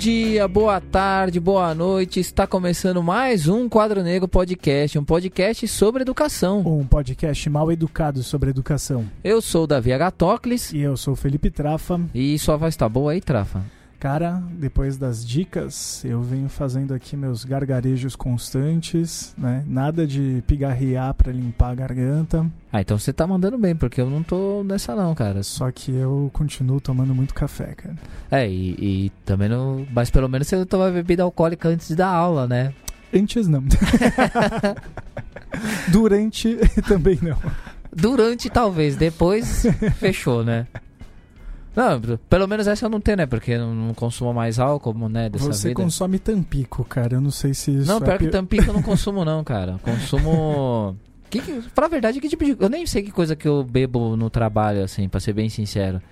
Bom dia, boa tarde, boa noite. Está começando mais um Quadro Negro Podcast, um podcast sobre educação. Um podcast mal educado sobre educação. Eu sou o Davi Agatocles. E eu sou o Felipe Trafa. E sua voz tá boa aí, Trafa? Cara, depois das dicas, eu venho fazendo aqui meus gargarejos constantes, né? Nada de pigarrear para limpar a garganta. Ah, então você tá mandando bem, porque eu não tô nessa não, cara. Só que eu continuo tomando muito café, cara. É, e, e também não. Mas pelo menos você não toma bebida alcoólica antes da aula, né? Antes não. Durante também não. Durante talvez, depois fechou, né? Não, pelo menos essa eu não tenho, né? Porque eu não consumo mais álcool, né? Dessa Você vida. consome Tampico, cara. Eu não sei se isso Não, é pior que pi- Tampico eu não consumo, não, cara. Consumo. Que, que, pra verdade, que tipo de. Eu nem sei que coisa que eu bebo no trabalho, assim, pra ser bem sincero.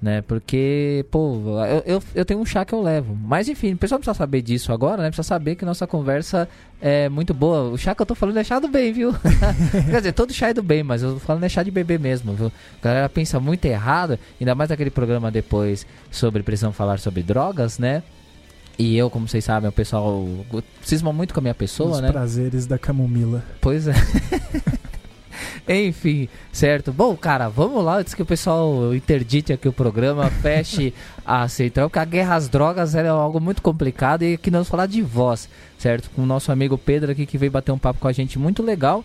Né? Porque, pô, eu, eu, eu tenho um chá que eu levo. Mas enfim, o pessoal precisa saber disso agora, né? Precisa saber que nossa conversa é muito boa. O chá que eu tô falando é chá do bem, viu? Quer dizer, todo chá é do bem, mas eu tô falando é chá de bebê mesmo, viu? A galera pensa muito errado, ainda mais naquele programa depois sobre precisam falar sobre drogas, né? E eu, como vocês sabem, o pessoal cisma muito com a minha pessoa, Os né? prazeres da camomila. Pois é. Enfim, certo. Bom, cara, vamos lá antes que o pessoal interdite aqui o programa, feche a central, porque a guerra às drogas é algo muito complicado e aqui nós vamos falar de voz, certo? Com o nosso amigo Pedro aqui que veio bater um papo com a gente muito legal,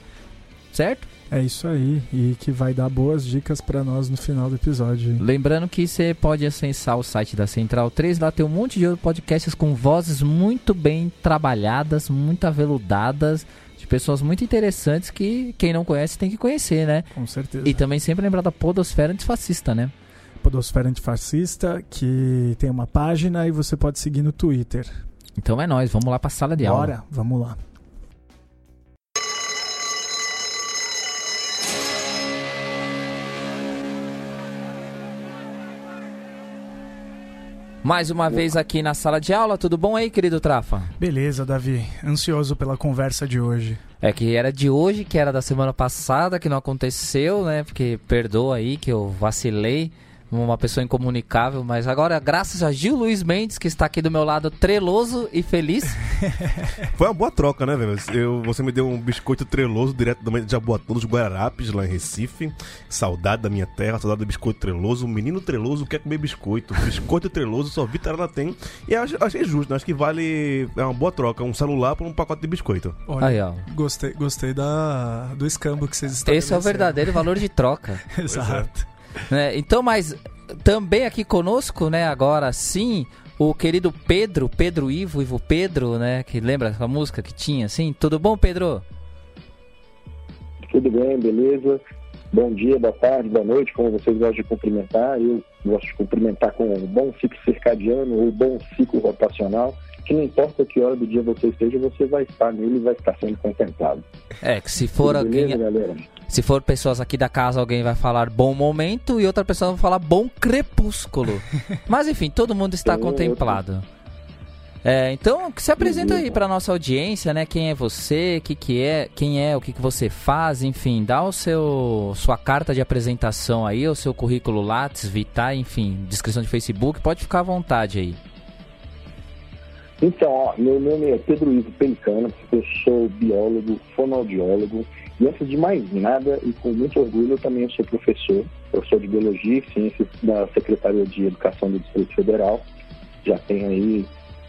certo? É isso aí. E que vai dar boas dicas pra nós no final do episódio. Lembrando que você pode acessar o site da Central 3, lá tem um monte de outros podcasts com vozes muito bem trabalhadas, muito aveludadas, pessoas muito interessantes que quem não conhece tem que conhecer, né? Com certeza. E também sempre lembrar da podosfera antifascista, né? Podosfera Antifascista, que tem uma página e você pode seguir no Twitter. Então é nóis, vamos lá pra sala de aula. Bora, vamos lá. Mais uma vez aqui na sala de aula, tudo bom aí, querido Trafa? Beleza, Davi. Ansioso pela conversa de hoje. É que era de hoje, que era da semana passada, que não aconteceu, né? Porque perdoa aí que eu vacilei, uma pessoa incomunicável, mas agora, graças a Gil Luiz Mendes, que está aqui do meu lado, treloso e feliz. Foi uma boa troca, né, velho? Eu, você me deu um biscoito treloso direto da de Jaboatão dos Guararapes, lá em Recife. Saudade da minha terra, saudade do biscoito treloso. O menino treloso quer comer biscoito. Biscoito treloso só Vitarana tem. E eu ach- achei justo, né? Acho que vale. É uma boa troca. Um celular por um pacote de biscoito. Olha, Aí, ó. gostei, gostei da, do escambo que vocês estão Esse é o verdadeiro valor de troca. Exato. Né? Então, mas também aqui conosco, né, agora sim, o querido Pedro, Pedro Ivo, Ivo Pedro, né, que lembra a música que tinha, assim? Tudo bom, Pedro? Tudo bem, beleza? Bom dia, boa tarde, boa noite, como vocês gostam de cumprimentar. Eu gosto de cumprimentar com um bom ciclo circadiano ou bom ciclo rotacional, que não importa que hora do dia você esteja, você vai estar nele e vai estar sendo contemplado. É, que se for Tudo beleza, alguém, galera? se for pessoas aqui da casa, alguém vai falar bom momento e outra pessoa vai falar bom crepúsculo. Mas enfim, todo mundo está Eu- contemplado. É, então, se apresenta aí para nossa audiência, né? Quem é você, que que é, quem é, o que que você faz, enfim, dá o seu sua carta de apresentação aí, o seu currículo Lattes, Vitae, enfim, descrição de Facebook, pode ficar à vontade aí. Então, ó, meu nome é Pedro Ivo Pelicano, eu sou biólogo, fonoaudiólogo, e antes de mais nada, e com muito orgulho, eu também sou professor, professor de Biologia e Ciências da Secretaria de Educação do Distrito Federal. Já tenho aí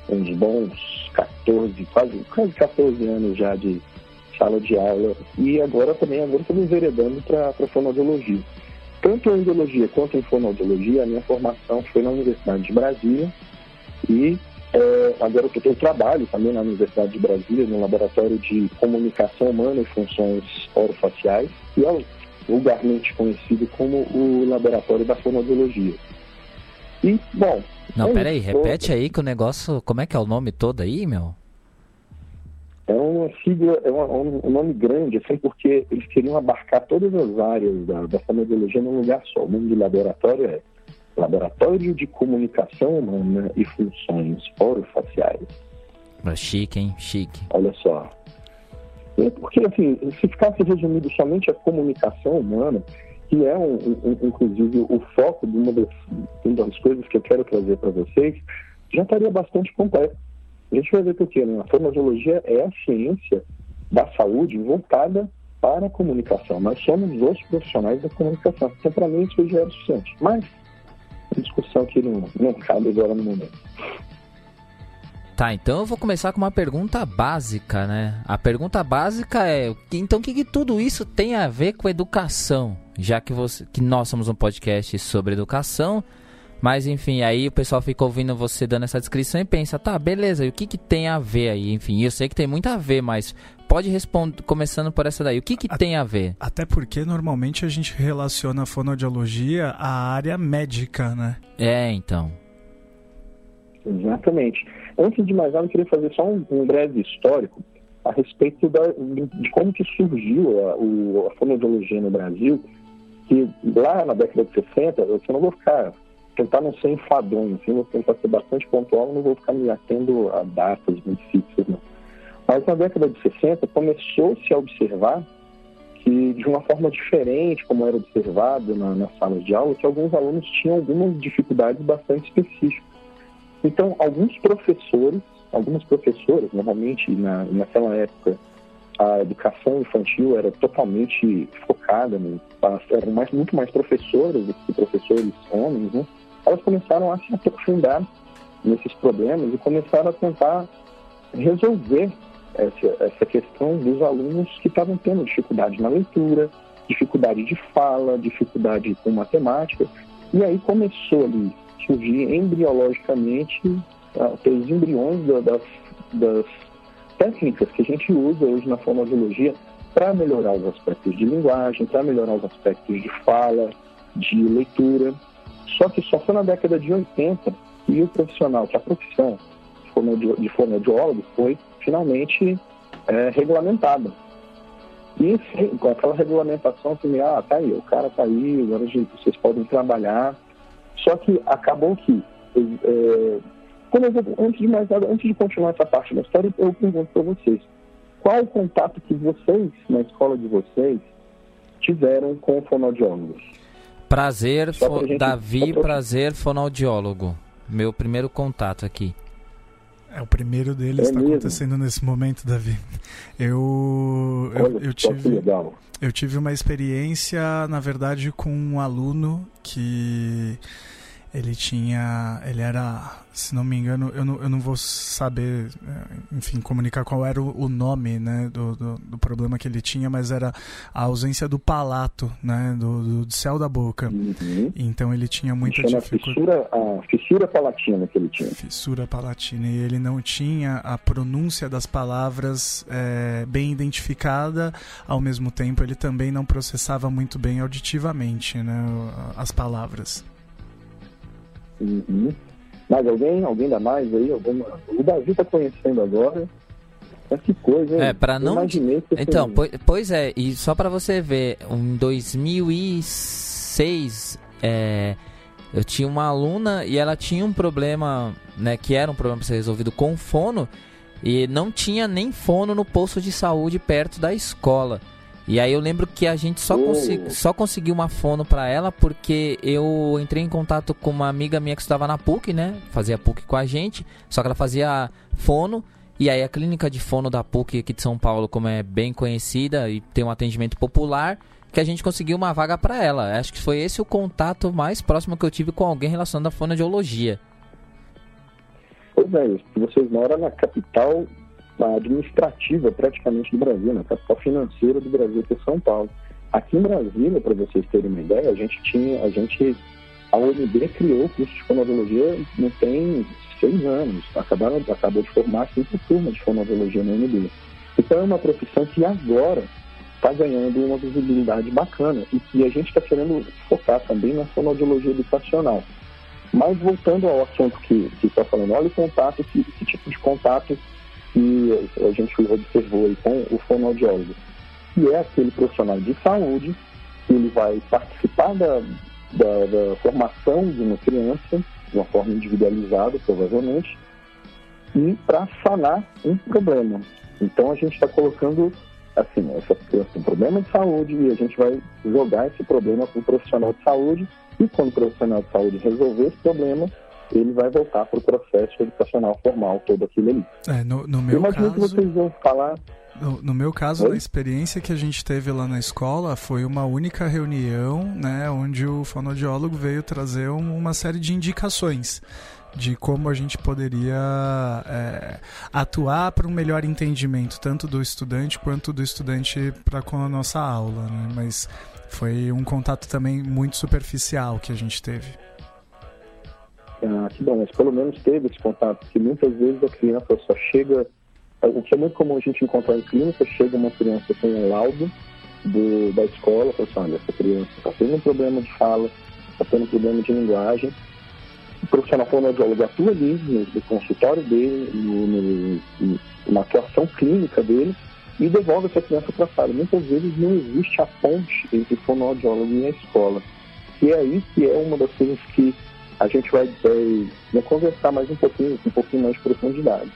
uns bons 14, quase, quase 14 anos já de sala de aula, e agora também agora estou me enveredando para a fonoaudiologia. Tanto em biologia quanto em fonoaudiologia, a minha formação foi na Universidade de Brasília, e é, agora eu, eu trabalho também na Universidade de Brasília, no Laboratório de Comunicação Humana e Funções Orofaciais, e é vulgarmente conhecido como o Laboratório da Fonoaudiologia. E, bom... Não, é peraí, isso. repete aí que o negócio. Como é que é o nome todo aí, meu? É uma sigla, é um, um nome grande, assim, porque eles queriam abarcar todas as áreas da, da fonoaudiologia num lugar só. O nome do laboratório é Laboratório de Comunicação Humana e Funções Orofaciais. Ah, Chique, hein? Chique. Olha só. É porque, assim, se ficasse resumido somente a comunicação humana, que é, um- um- inclusive, o foco de uma das, uma das coisas que eu quero trazer para vocês, já estaria bastante completo. A gente vai ver por quê? Né? A fonoaudiologia é a ciência da saúde voltada para a comunicação. Nós somos os profissionais da comunicação. Então, para mim, isso já é suficiente. Mas, discussão que não, não cabe agora no momento. Tá, então eu vou começar com uma pergunta básica, né? A pergunta básica é: então o que, que tudo isso tem a ver com educação? Já que, você, que nós somos um podcast sobre educação, mas enfim, aí o pessoal fica ouvindo você dando essa descrição e pensa, tá, beleza, e o que, que tem a ver aí? Enfim, eu sei que tem muito a ver, mas pode responder, começando por essa daí, o que, que a, tem a ver? Até porque normalmente a gente relaciona a fonoaudiologia à área médica, né? É, então. Exatamente. Antes de mais nada, eu queria fazer só um, um breve histórico a respeito da, de como que surgiu a, o, a fonoaudiologia no Brasil, que lá na década de 60, eu não vou ficar, tentar não ser enfadonho, assim, vou tentar ser bastante pontual, não vou ficar me atendo a datas muito fixas, não. Mas na década de 60 começou-se a observar que, de uma forma diferente, como era observado na, salas de aula, que alguns alunos tinham algumas dificuldades bastante específicas. Então, alguns professores, algumas professoras, normalmente na, naquela época, a educação infantil era totalmente focada, né? eram mais, muito mais professoras do que professores homens, né? Elas começaram a se aprofundar nesses problemas e começaram a tentar resolver essa, essa questão dos alunos que estavam tendo dificuldade na leitura, dificuldade de fala, dificuldade com matemática. E aí começou ali surgir embriologicamente os embriões das, das técnicas que a gente usa hoje na fonoaudiologia para melhorar os aspectos de linguagem, para melhorar os aspectos de fala, de leitura. Só que só foi na década de 80 que o profissional, que a profissão de fonoaudiólogo foi finalmente é, regulamentada. E com aquela regulamentação, que, ah, tá aí, o cara tá aí, agora vocês podem trabalhar só que acabou que, é, antes de mais nada, antes de continuar essa parte da história, eu pergunto para vocês, qual o contato que vocês, na escola de vocês, tiveram com fonoaudiólogos? Prazer, fo gente... Davi, pra... prazer, fonoaudiólogo. Meu primeiro contato aqui. É o primeiro deles está é acontecendo nesse momento, Davi. Eu eu, eu tive eu tive uma experiência, na verdade, com um aluno que ele tinha. Ele era, se não me engano, eu não, eu não vou saber, eh, enfim, comunicar qual era o, o nome né, do, do, do, problema que ele tinha, mas era a ausência do palato, né, do, do céu da boca. Uhum. Então ele tinha muita dificuldade. Fissura, a fissura palatina que ele tinha. Fissura palatina. E ele não tinha a pronúncia das palavras é, bem identificada, ao mesmo tempo ele também não processava muito bem auditivamente né, as palavras. Uhum. Mais alguém? Alguém dá mais aí? Alguma... O Davi está conhecendo agora. Mas que coisa, hein? É, para não. Então, pois, pois, é, e só para você ver, em 2006, é, eu tinha uma aluna e ela tinha um problema, né, que era um problema para ser resolvido com fono, e não tinha nem fono no posto de saúde perto da escola. E aí eu lembro que a gente só, consegui, só conseguiu uma fono para ela porque eu entrei em contato com uma amiga minha que estava na PUC, né? Fazia PUC com a gente, só que ela fazia fono. E aí a clínica de fono da PUC aqui de São Paulo, como é bem conhecida e tem um atendimento popular, que a gente conseguiu uma vaga para ela. Acho que foi esse o contato mais próximo que eu tive com alguém relacionado à fonoaudiologia. Pois é, vocês moram na capital administrativa praticamente do Brasil, na né? capital financeira do Brasil, que é São Paulo. Aqui em Brasília, para vocês terem uma ideia, a gente tinha, a gente, a OMB criou o curso de fonoaudiologia não tem seis anos, acabaram, acabou de formar cinco turmas de fonoaudiologia na OMB. Então é uma profissão que agora está ganhando uma visibilidade bacana e que a gente está querendo focar também na fonoaudiologia educacional. Mas voltando ao assunto que está falando, olha o contato, que, que tipo de contato que a gente observou aí com o fonoaudiólogo, que é aquele profissional de saúde que ele vai participar da, da, da formação de uma criança, de uma forma individualizada, provavelmente, e para sanar um problema. Então a gente está colocando assim, essa criança tem problema de saúde e a gente vai jogar esse problema para o profissional de saúde e quando o profissional de saúde resolver esse problema, ele vai voltar para o processo educacional formal, todo aquilo ali. É, no, no meu Eu imagino caso... que vocês vão falar no, no, meu caso, Oi? a experiência que a gente teve lá na escola foi uma única reunião, né, onde o fonoaudiólogo veio trazer uma série de indicações de como a gente poderia é, atuar para um melhor entendimento tanto do estudante quanto do estudante para com a nossa aula, né? Mas foi um contato também muito superficial que a gente teve. Ah, que bom, mas pelo menos teve esse contato, porque muitas vezes a criança só chega. O que é muito comum a gente encontrar em clínica, chega uma criança com um laudo do, da escola, fala assim, olha, essa criança está tendo um problema de fala, está tendo um problema de linguagem, o profissional fonoaudiólogo atua ali no, no consultório dele, no, no, na atuação clínica dele, e devolve essa criança para a sala. Muitas vezes não existe a ponte entre fonoaudiólogo e a escola. E é aí que é uma das coisas que a gente vai, vai, vai conversar mais um pouquinho, um pouquinho mais de profundidade.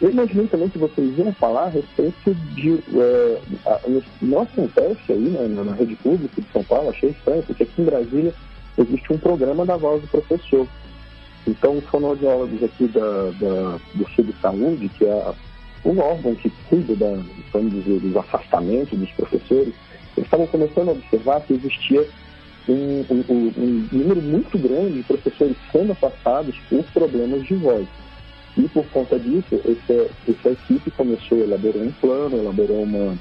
Eu imagino também que vocês iam falar a respeito de. É, a, não acontece aí né, na rede pública de São Paulo, achei estranho, porque aqui em Brasília existe um programa da voz do professor. Então, os fonoaudiólogos aqui da, da, do Sul de Saúde, que é um órgão que cuida da, vamos dizer, dos afastamentos dos professores, eles estavam começando a observar que existia um, um, um, número muito grande de professores sendo afastados por problemas de voz. E por conta disso, essa, essa equipe começou a elaborar um plano, elaborou uma,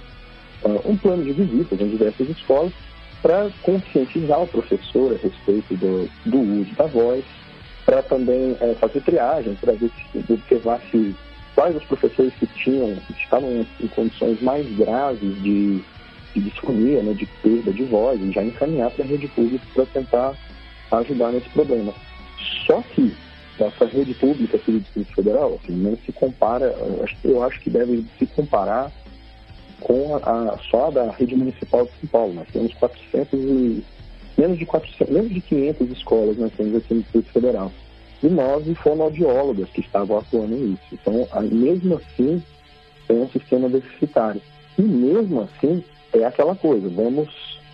uh, um plano de visitas em diversas escolas para conscientizar o professor a respeito do, do uso da voz, para também é, fazer triagem, para observar se quais os professores que tinham, que estavam em condições mais graves de, de disfonia, né, de perda de voz, e já encaminhar para a rede pública para tentar ajudar nesse problema. Só que essa rede pública aqui do Distrito Federal assim, não se compara, eu acho que deve se comparar com a, a, só a da rede municipal de São Paulo. Nós temos 400 e menos de 400, menos de 500 escolas nós temos aqui no Distrito Federal. E nove fonoaudiólogas que estavam atuando nisso. Então, mesmo assim, é um sistema deficitário. E mesmo assim, é aquela coisa, vamos,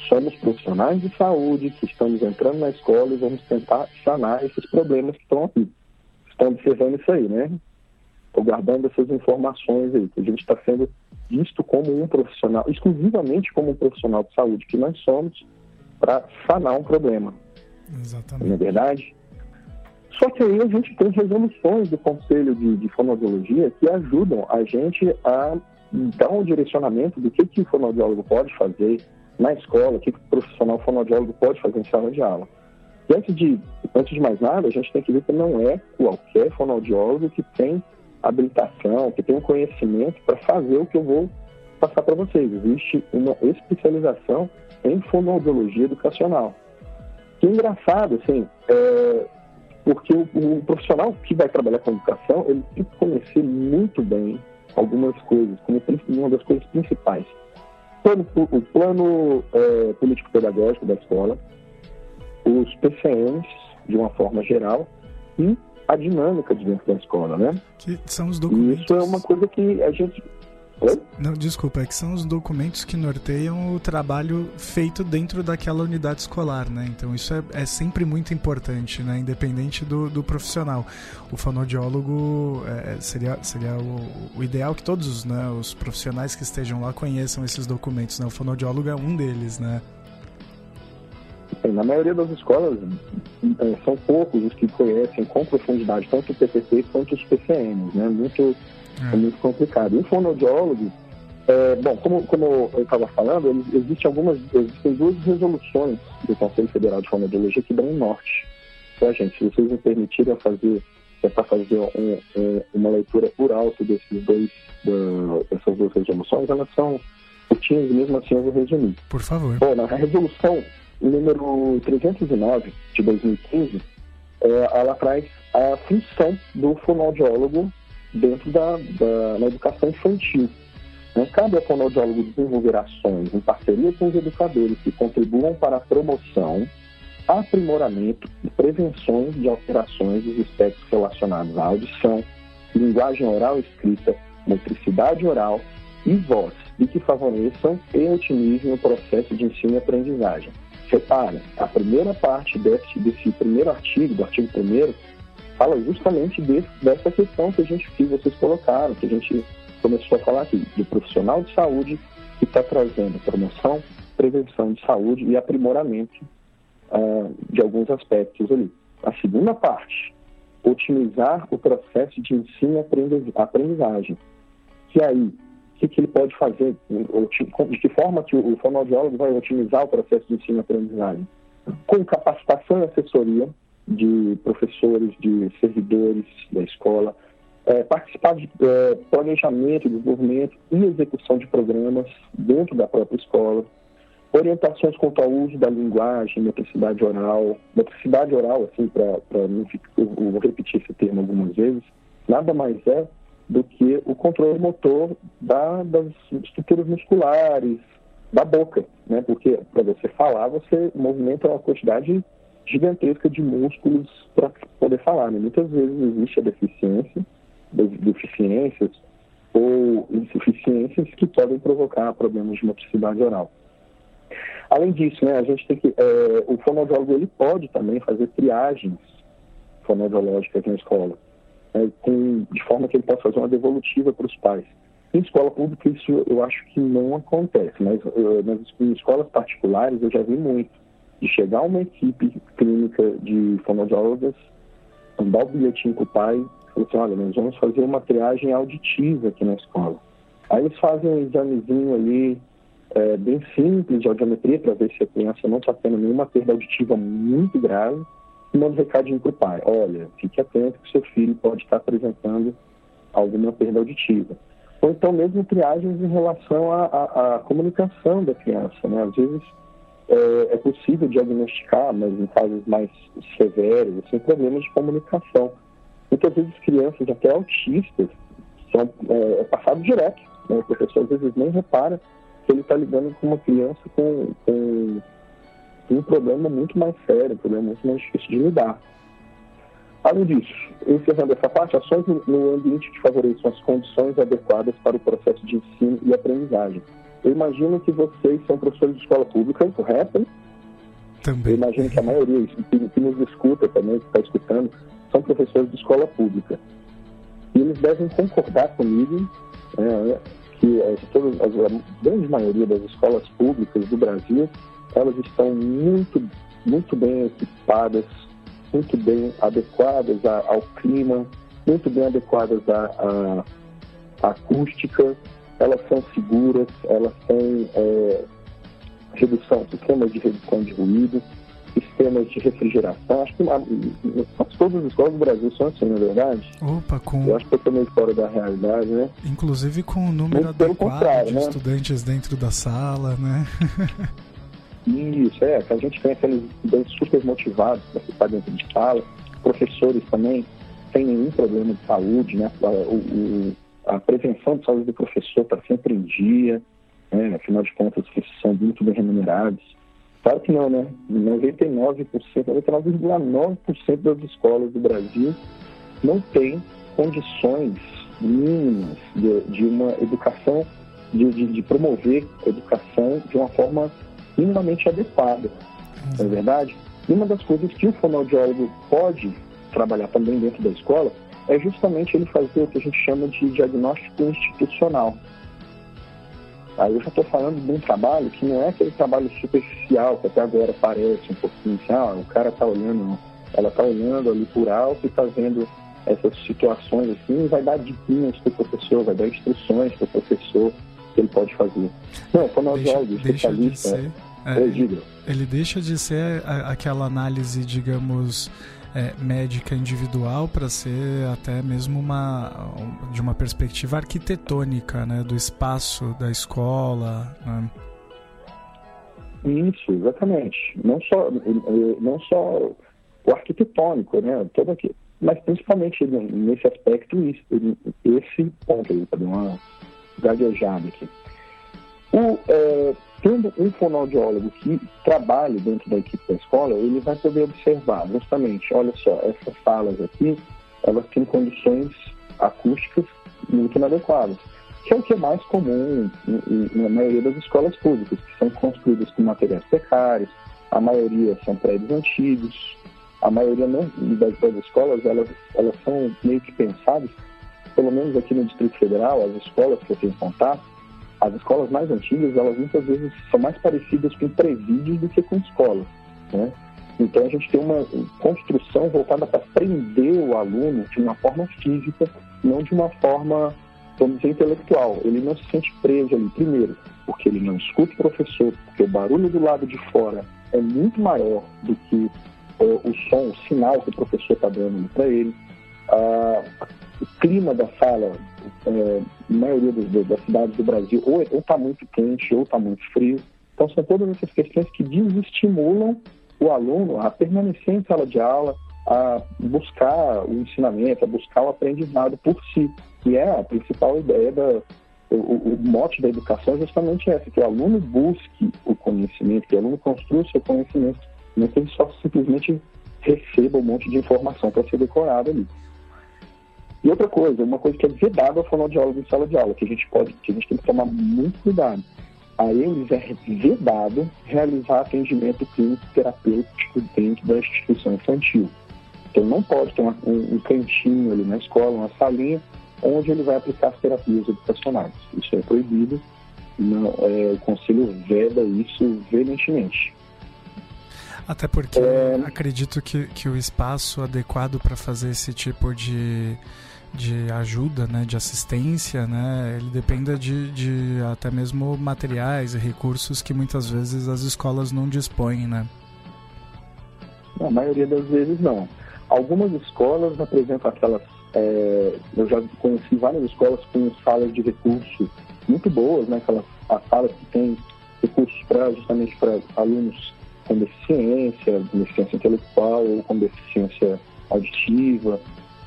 somos profissionais de saúde que estamos entrando na escola e vamos tentar sanar esses problemas que estão aqui. Estão observando isso aí, né? Estou guardando essas informações aí, que a gente está sendo visto como um profissional, exclusivamente como um profissional de saúde que nós somos, para sanar um problema. Exatamente. Não é verdade? Só que aí a gente tem resoluções do Conselho de, de Fonoaudiologia que ajudam a gente a dar um direcionamento do que, que o fonoaudiólogo pode fazer na escola, o que, que o profissional fonoaudiólogo pode fazer em sala de aula. E antes de, antes de mais nada, a gente tem que ver que não é qualquer fonoaudiólogo que tem habilitação, que tem um conhecimento para fazer o que eu vou passar para vocês. Existe uma especialização em fonoaudiologia educacional. Que é engraçado, assim, é, porque o, o, profissional que vai trabalhar com educação, ele tem que conhecer muito bem algumas coisas, como uma das coisas principais. Plano, o plano é, político-pedagógico da escola, os PCMs, de uma forma geral, e a dinâmica de dentro da escola, né? Que são os documentos. E isso é uma coisa que a gente não, desculpa, é que são os documentos que norteiam o trabalho feito dentro daquela unidade escolar, né? Então isso é, é sempre muito importante, né? Independente do, do profissional. O fonoaudiólogo é, é, seria, seria o, o, ideal que todos né, os profissionais que estejam lá conheçam esses documentos, né? O fonoaudiólogo é um deles, né? Na maioria das escolas, é, são poucos os que conhecem com profundidade tanto o PPC quanto os PCMs, né? Muito é, muito complicado. E o fonoaudiólogo, é, bom, como, como eu estava falando, existem algumas, existem duas resoluções do Conselho Federal de Fonoaudiologia que dão um norte para a gente. Se vocês me permitirem fazer, tentar fazer um, um, uma leitura por alto desses dois, da, dessas duas resoluções, elas são curtinhas e mesmo assim eu vou resumir. Por favor. Bom, na resolução número 309 de 2015, é, ela traz a função do fonoaudiólogo dentro da, da educação infantil. Né? Cabe ao fonoaudiólogo desenvolver ações em parceria com os educadores que contribuam para a promoção, aprimoramento e prevenções de alterações dos aspectos relacionados à audição, linguagem oral escrita, motricidade oral e voz, e que favoreçam e otimizem o processo de ensino e aprendizagem. Reparem, a primeira parte desse, desse primeiro artigo, do artigo 1 fala justamente dessa questão que a gente que vocês colocaram, que a gente começou a falar aqui, de profissional de saúde que está trazendo promoção, prevenção de saúde e aprimoramento uh, de alguns aspectos ali. A segunda parte, otimizar o processo de ensino e aprendizagem. Que aí, o que, que, ele pode fazer? De que forma que o fonoaudiólogo vai otimizar o processo de ensino e aprendizagem? Com capacitação e assessoria de professores, de servidores da escola, é, participar de é, planejamento, desenvolvimento e execução de programas dentro da própria escola, orientações quanto ao uso da linguagem, metricidade oral. Metricidade oral, assim, para não eu vou repetir esse termo algumas vezes, nada mais é do que o controle motor da, das estruturas musculares, da boca, né? Porque para você falar, você movimenta uma quantidade gigantesca de músculos para poder falar. Né? Muitas vezes existe a deficiência, deficiências ou insuficiências que podem provocar problemas de motricidade oral. Além disso, né, a gente tem que, é, o fonoaudiólogo ele pode também fazer triagens fonoaudiológicas na escola, né, com, de forma que ele possa fazer uma devolutiva para os pais. Em escola pública isso eu acho que não acontece, mas uh, nas, em escolas particulares eu já vi muito de chegar uma equipe clínica de fonoaudiólogas, dar o bilhetinho para o pai falar assim, olha, nós vamos fazer uma triagem auditiva aqui na escola. Aí eles fazem um examezinho ali, é, bem simples de audiometria para ver se a criança não está tendo nenhuma perda auditiva muito grave e manda um recadinho para o pai. Olha, fique atento que seu filho pode estar apresentando alguma perda auditiva. Ou então mesmo triagens em relação à, comunicação da criança. Né? Às vezes é, é, possível diagnosticar, mas em casos mais severos, assim, problemas de comunicação. Muitas vezes crianças até autistas são é, é passado direto. Né? O professor às vezes nem repara ele está lidando com uma criança com, com, um problema muito mais sério, um problema muito mais difícil de lidar. Além disso, encerrando essa parte, ações no ambiente que favoreçam as condições adequadas para o processo de ensino e aprendizagem. Eu imagino que vocês são professores de escola pública, correto? Também. Eu imagino que a maioria que, que nos escuta também, que está escutando, são professores de escola pública. E eles devem concordar comigo né, que é, todas, a grande maioria das escolas públicas do Brasil, elas estão muito, muito bem equipadas, muito bem adequadas ao clima, muito bem adequadas à acústica, elas são seguras, elas têm é, redução, sistemas de redução de ruído, sistemas de refrigeração. Acho que todas as escolas do Brasil são assim, na é verdade. Opa, com. Eu acho que eu tô meio fora da realidade, né? Inclusive com o número Muito adequado de né? estudantes dentro da sala, né? Isso, é, que a gente tem aqueles estudantes super motivados para ficar dentro de sala, professores também, sem nenhum problema de saúde, né? O, o, a prevenção de saúde do professor está sempre em dia, né? afinal de contas, eles são muito bem remunerados. Claro que não, né? 99%, 99,9% das escolas do Brasil não têm condições mínimas de, de uma educação, de, de, de, promover a educação de uma forma minimamente adequada. Não é verdade? E uma das coisas que o fonoaudiólogo pode trabalhar também dentro da escola é justamente ele fazer o que a gente chama de diagnóstico institucional. Aí eu já estou falando de um trabalho que não é aquele trabalho superficial que até agora parece um pouquinho assim, ah, o cara está olhando, ela está olhando ali por alto e está vendo essas situações assim e vai dar dicas para o professor, vai dar instruções para o professor que ele pode fazer. Não, fonoaudiólogo, especialista. De ser, é, ele deixa de ser aquela análise, digamos, é, médica individual para ser até mesmo uma de uma perspectiva arquitetônica né, do espaço da escola né? isso exatamente. Não só não só o arquitetônico né todo aqui mas principalmente nesse aspecto esse ponto aí dar uma gaguejada aqui. O é, Tendo um fonoaudiólogo que trabalhe dentro da equipe da escola, ele vai poder observar justamente, olha só, essas salas aqui, elas têm condições acústicas muito inadequadas, que é o que é mais comum na maioria das escolas públicas, que são construídas com materiais precários, a maioria são prédios antigos, a maioria não, das, das escolas, elas, elas são meio que pensadas, pelo menos aqui no Distrito Federal, as escolas que eu tenho contato, as escolas mais antigas, elas muitas vezes são mais parecidas com presídios do que com escolas, né? Então a gente tem uma construção voltada para prender o aluno de uma forma física, não de uma forma, vamos dizer, intelectual. Ele não se sente preso ali, primeiro, porque ele não escuta o professor, porque o barulho do lado de fora é muito maior do que o, o som, o sinal que o professor está dando para ele. Ah, o clima da sala, é, na maioria das, cidades do Brasil, ou está muito quente ou está muito frio. Então, são todas essas questões que desestimulam o aluno a permanecer em sala de aula, a buscar o ensinamento, a buscar o aprendizado por si, que é a principal ideia da, o, o, mote da educação é justamente essa, que o aluno busque o conhecimento, que o aluno construa o seu conhecimento, não que ele só simplesmente receba um monte de informação para ser decorado ali. E outra coisa, uma coisa que é vedada ao fonoaudiólogo em sala de aula, que a gente pode, que a gente tem que tomar muito cuidado. A eles é vedado realizar atendimento clínico terapêutico dentro da instituição infantil. Então não pode ter uma, um, um cantinho ali na escola, uma salinha, onde ele vai aplicar as terapias educacionais. Isso é proibido, não, é, o Conselho veda isso veementemente. Até porque é... acredito que, que o espaço adequado para fazer esse tipo de, de ajuda, né, de assistência, né, ele dependa de, de até mesmo materiais e recursos que muitas vezes as escolas não dispõem, né? A maioria das vezes não. Algumas escolas apresentam aquelas é, eu já conheci várias escolas com salas de recurso muito boas, né? Aquelas as salas que tem recursos para justamente para alunos com deficiência, deficiência intelectual ou com deficiência auditiva.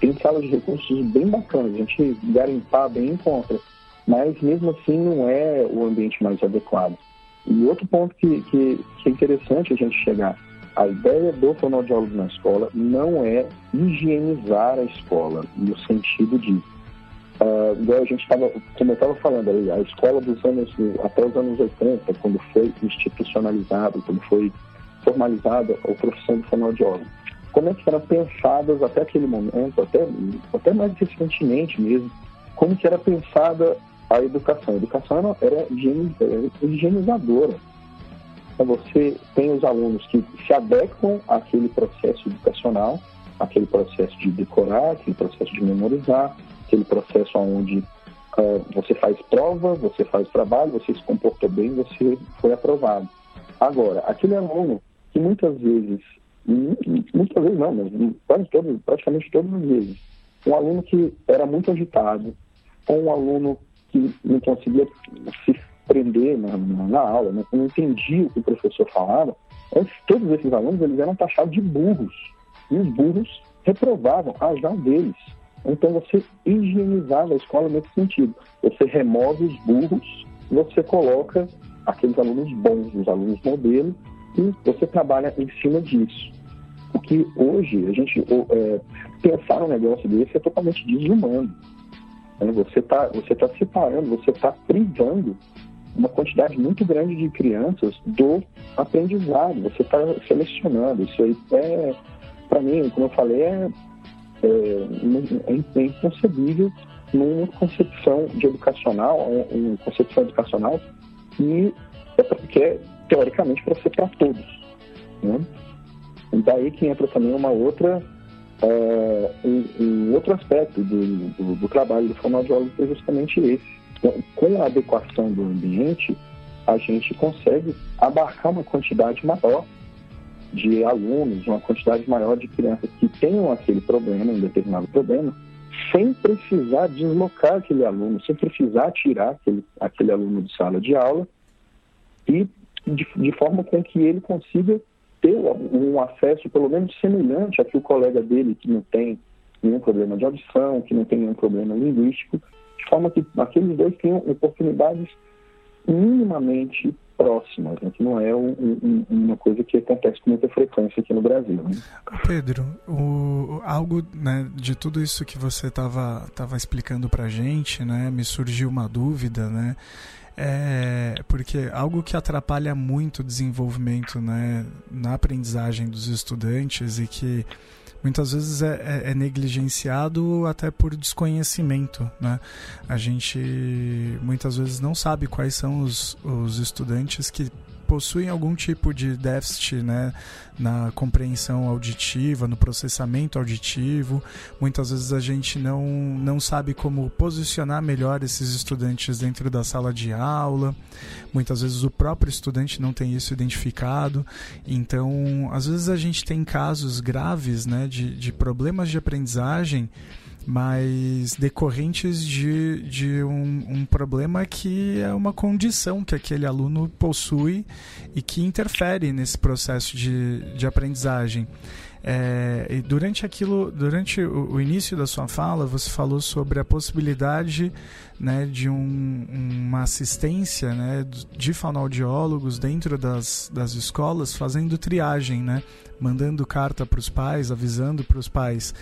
Tem salas de recursos bem bacanas, a gente garimpar bem encontra, mas mesmo assim não é o ambiente mais adequado. E outro ponto que, que, que é interessante a gente chegar, a ideia do fonoaudiólogo na escola não é higienizar a escola, no sentido de, uh, a gente estava, como eu estava falando, a escola dos anos, até os anos 80, quando foi institucionalizado, quando foi formalizada a profissão de fonoaudiólogo, como é que eram pensadas até aquele momento, até, até mais recentemente mesmo, como que era pensada a educação. A educação era, era higienizadora então, você tem os alunos que se adequam àquele processo educacional, aquele processo de decorar, aquele processo de memorizar, aquele processo onde uh, você faz prova, você faz trabalho, você se comportou bem, você foi aprovado. Agora, aquele aluno que muitas vezes, muitas vezes não, mas quase todos, praticamente todas as vezes, um aluno que era muito agitado, ou um aluno que não conseguia se aprender na, na, aula, né, não entendia o que o professor falava, todos esses alunos eles eram taxados de burros. E os burros reprovavam a já deles. Então você higienizava a escola nesse sentido. Você remove os burros, você coloca aqueles alunos bons, os alunos modelo, e você trabalha em cima disso. O que hoje a gente é, pensar um negócio desse é totalmente desumano. Né? Você está você tá separando, você está privando uma quantidade muito grande de crianças do aprendizado. Você está selecionando. Isso aí é, para mim, como eu falei, é, é, é, é inconcebível numa concepção de educacional, uma concepção educacional que é, que é teoricamente para ser para todos. Né? E daí que entra também uma outra uh, um, um, outro aspecto do, do, do trabalho do fonoaudiólogo que é justamente esse com a adequação do ambiente, a gente consegue abarcar uma quantidade maior de alunos, uma quantidade maior de crianças que tenham aquele problema, um determinado problema, sem precisar deslocar aquele aluno, sem precisar tirar aquele, aquele aluno de sala de aula e de, de forma com que ele consiga ter um acesso pelo menos semelhante a que o colega dele que não tem nenhum problema de audição, que não tem nenhum problema linguístico, de forma que aqueles dois tenham oportunidades minimamente próximas, né? que não é um, um, uma coisa que acontece com muita frequência aqui no Brasil. Né? Pedro, o, algo né, de tudo isso que você estava tava explicando para gente, né, me surgiu uma dúvida, né? É, porque algo que atrapalha muito o desenvolvimento né, na aprendizagem dos estudantes e que muitas vezes é, é, é, negligenciado até por desconhecimento. Né? A gente muitas vezes não sabe quais são os, os estudantes que possuem algum tipo de déficit né, na compreensão auditiva, no processamento auditivo. Muitas vezes a gente não, não sabe como posicionar melhor esses estudantes dentro da sala de aula. Muitas vezes o próprio estudante não tem isso identificado. Então, às vezes a gente tem casos graves né, de, de problemas de aprendizagem mas decorrentes de, de um, um, problema que é uma condição que aquele aluno possui e que interfere nesse processo de, de aprendizagem. É, durante aquilo, durante o, o, início da sua fala, você falou sobre a possibilidade né, de um, uma assistência né, de fonoaudiólogos dentro das, das escolas fazendo triagem, né, mandando carta para os pais, avisando para os pais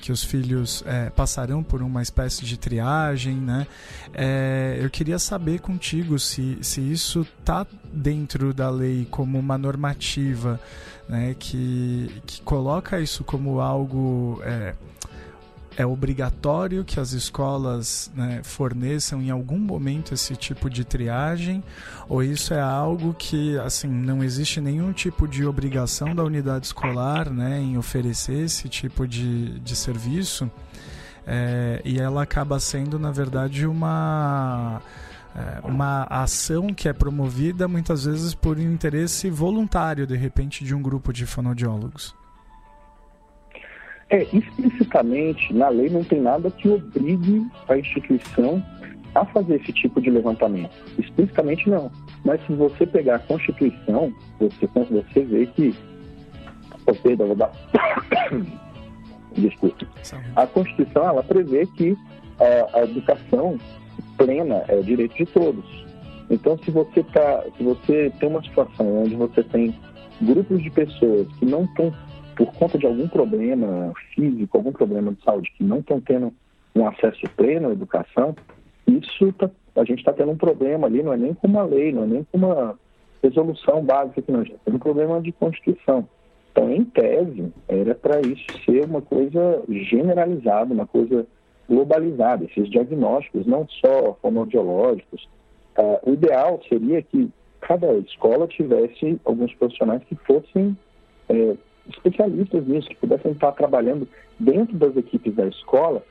que os filhos é, passarão por uma espécie de triagem. Né. É, eu queria saber contigo se, se isso está dentro da lei como uma normativa né, que, que coloca isso como algo. É, é obrigatório que as escolas né, forneçam em algum momento esse tipo de triagem ou isso é algo que assim não existe nenhum tipo de obrigação da unidade escolar né, em oferecer esse tipo de, de serviço é, e ela acaba sendo na verdade uma uma ação que é promovida muitas vezes por um interesse voluntário, de repente, de um grupo de fonoaudiólogos. É, explicitamente, na lei não tem nada que obrigue a instituição a fazer esse tipo de levantamento. Explicitamente não. Mas se você pegar a Constituição, você, você vê que. Oh, perdão, vou dar. Desculpe. A Constituição ela prevê que a, a educação plena é o direito de todos. Então, se você tá, se você tem uma situação onde você tem grupos de pessoas que não estão, por conta de algum problema físico, algum problema de saúde, que não estão tendo um acesso pleno à educação, isso tá, a gente está tendo um problema ali, não é nem com uma lei, não é nem com uma resolução básica que nós temos um problema de constituição. Então, em tese, era para isso ser uma coisa generalizada, uma coisa globalizada, esses diagnósticos, não só fonoaudiológicos. Uh, o ideal seria que cada escola tivesse alguns profissionais que fossem é, especialistas nisso, que pudessem estar trabalhando dentro das equipes da escola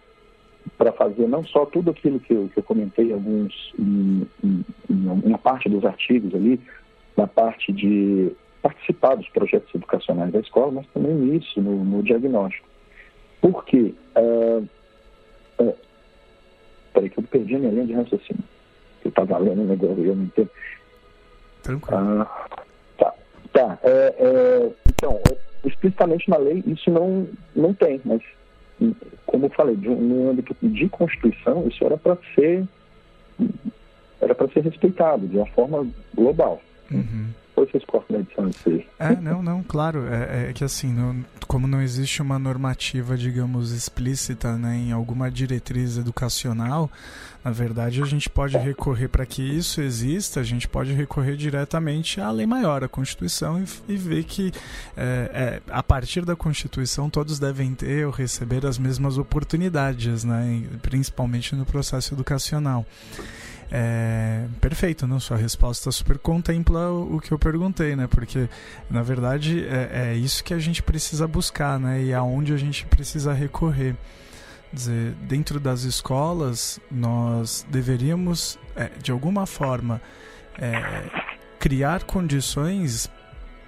para fazer não só tudo aquilo que eu, que eu comentei alguns em, em, em, parte dos artigos ali, na parte de participar dos projetos educacionais da escola, mas também nisso, no, no diagnóstico. Por quê? Uh, é, peraí que eu perdi a minha linha de raciocínio. Eu estava lendo um negócio e eu não entendo. Tranquilo. Ah, tá. Tá. É, é, então, explicitamente na lei isso não, não tem, mas como eu falei, de, no âmbito de Constituição, isso era para ser era para ser respeitado de uma forma global. Uhum vocês cortam edição. É, não, não, claro. É, é que assim, não, como não existe uma normativa, digamos, explícita né, em alguma diretriz educacional, na verdade a gente pode recorrer para que isso exista, a gente pode recorrer diretamente à lei maior, à Constituição, e, e ver que é, é, a partir da Constituição todos devem ter ou receber as mesmas oportunidades, né, principalmente no processo educacional. É, perfeito, não? Sua resposta super contempla o, que eu perguntei, né? Porque, na verdade, é, é, isso que a gente precisa buscar, né? E aonde a gente precisa recorrer. Dizer, dentro das escolas, nós deveríamos, é, de alguma forma, é, criar condições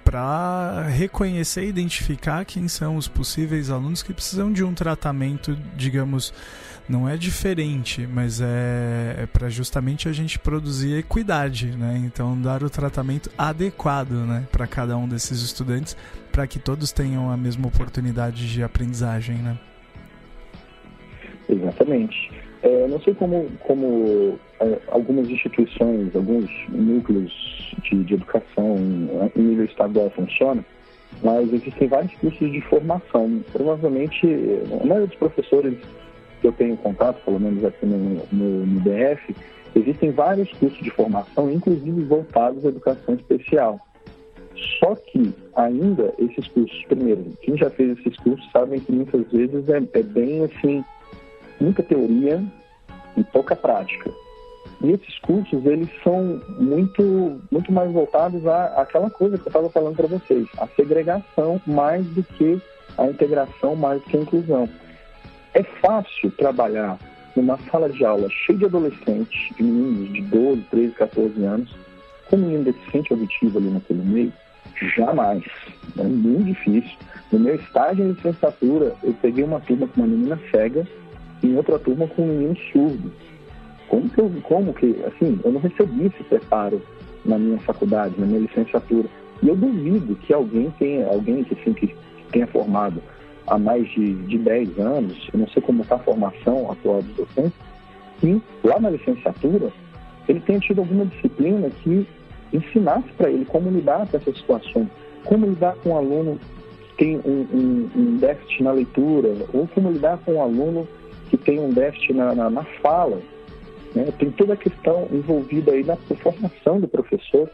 para reconhecer e identificar quem são os possíveis alunos que precisam de um tratamento, digamos, não é diferente, mas é, é para justamente a gente produzir equidade, né? Então dar o tratamento adequado, né, para cada um desses estudantes, para que todos tenham a mesma oportunidade de aprendizagem, né? Exatamente. É, não sei como, como é, algumas instituições, alguns núcleos de, de educação em, em nível estadual funcionam, mas existem vários cursos de formação. Provavelmente, a maioria dos professores que eu tenho contato, pelo menos aqui no, no, no DF, Existem vários cursos de formação, inclusive voltados à educação especial. Só que ainda esses cursos, primeiro, quem já fez esses cursos sabem que muitas vezes é, é bem assim, muita teoria e pouca prática. E esses cursos, eles são muito, muito mais voltados à, àquela coisa que eu estava falando para vocês, a segregação mais do que a integração, mais do que a inclusão. É fácil trabalhar numa sala de aula cheia de adolescentes, de meninos de 12, 13, 14 anos, com um menino deficiente auditivo ali naquele meio, jamais. É muito difícil. No meu estágio de licenciatura, eu peguei uma turma com uma menina cega e outra turma com um menino surdo. Como que eu, como que, assim, eu não recebi esse preparo na minha faculdade, na minha licenciatura. E eu duvido que alguém tenha, alguém que, assim, que tenha formado há mais de, de 10 anos, eu não sei como está a formação atual dos docentes, e lá na licenciatura ele tenha tido alguma disciplina que ensinasse para ele como lidar com essas situações, como lidar com um aluno que tem um, um, um, déficit na leitura, ou como lidar com um aluno que tem um déficit na, na, na fala. Né? Tem toda a questão envolvida aí na formação do professor,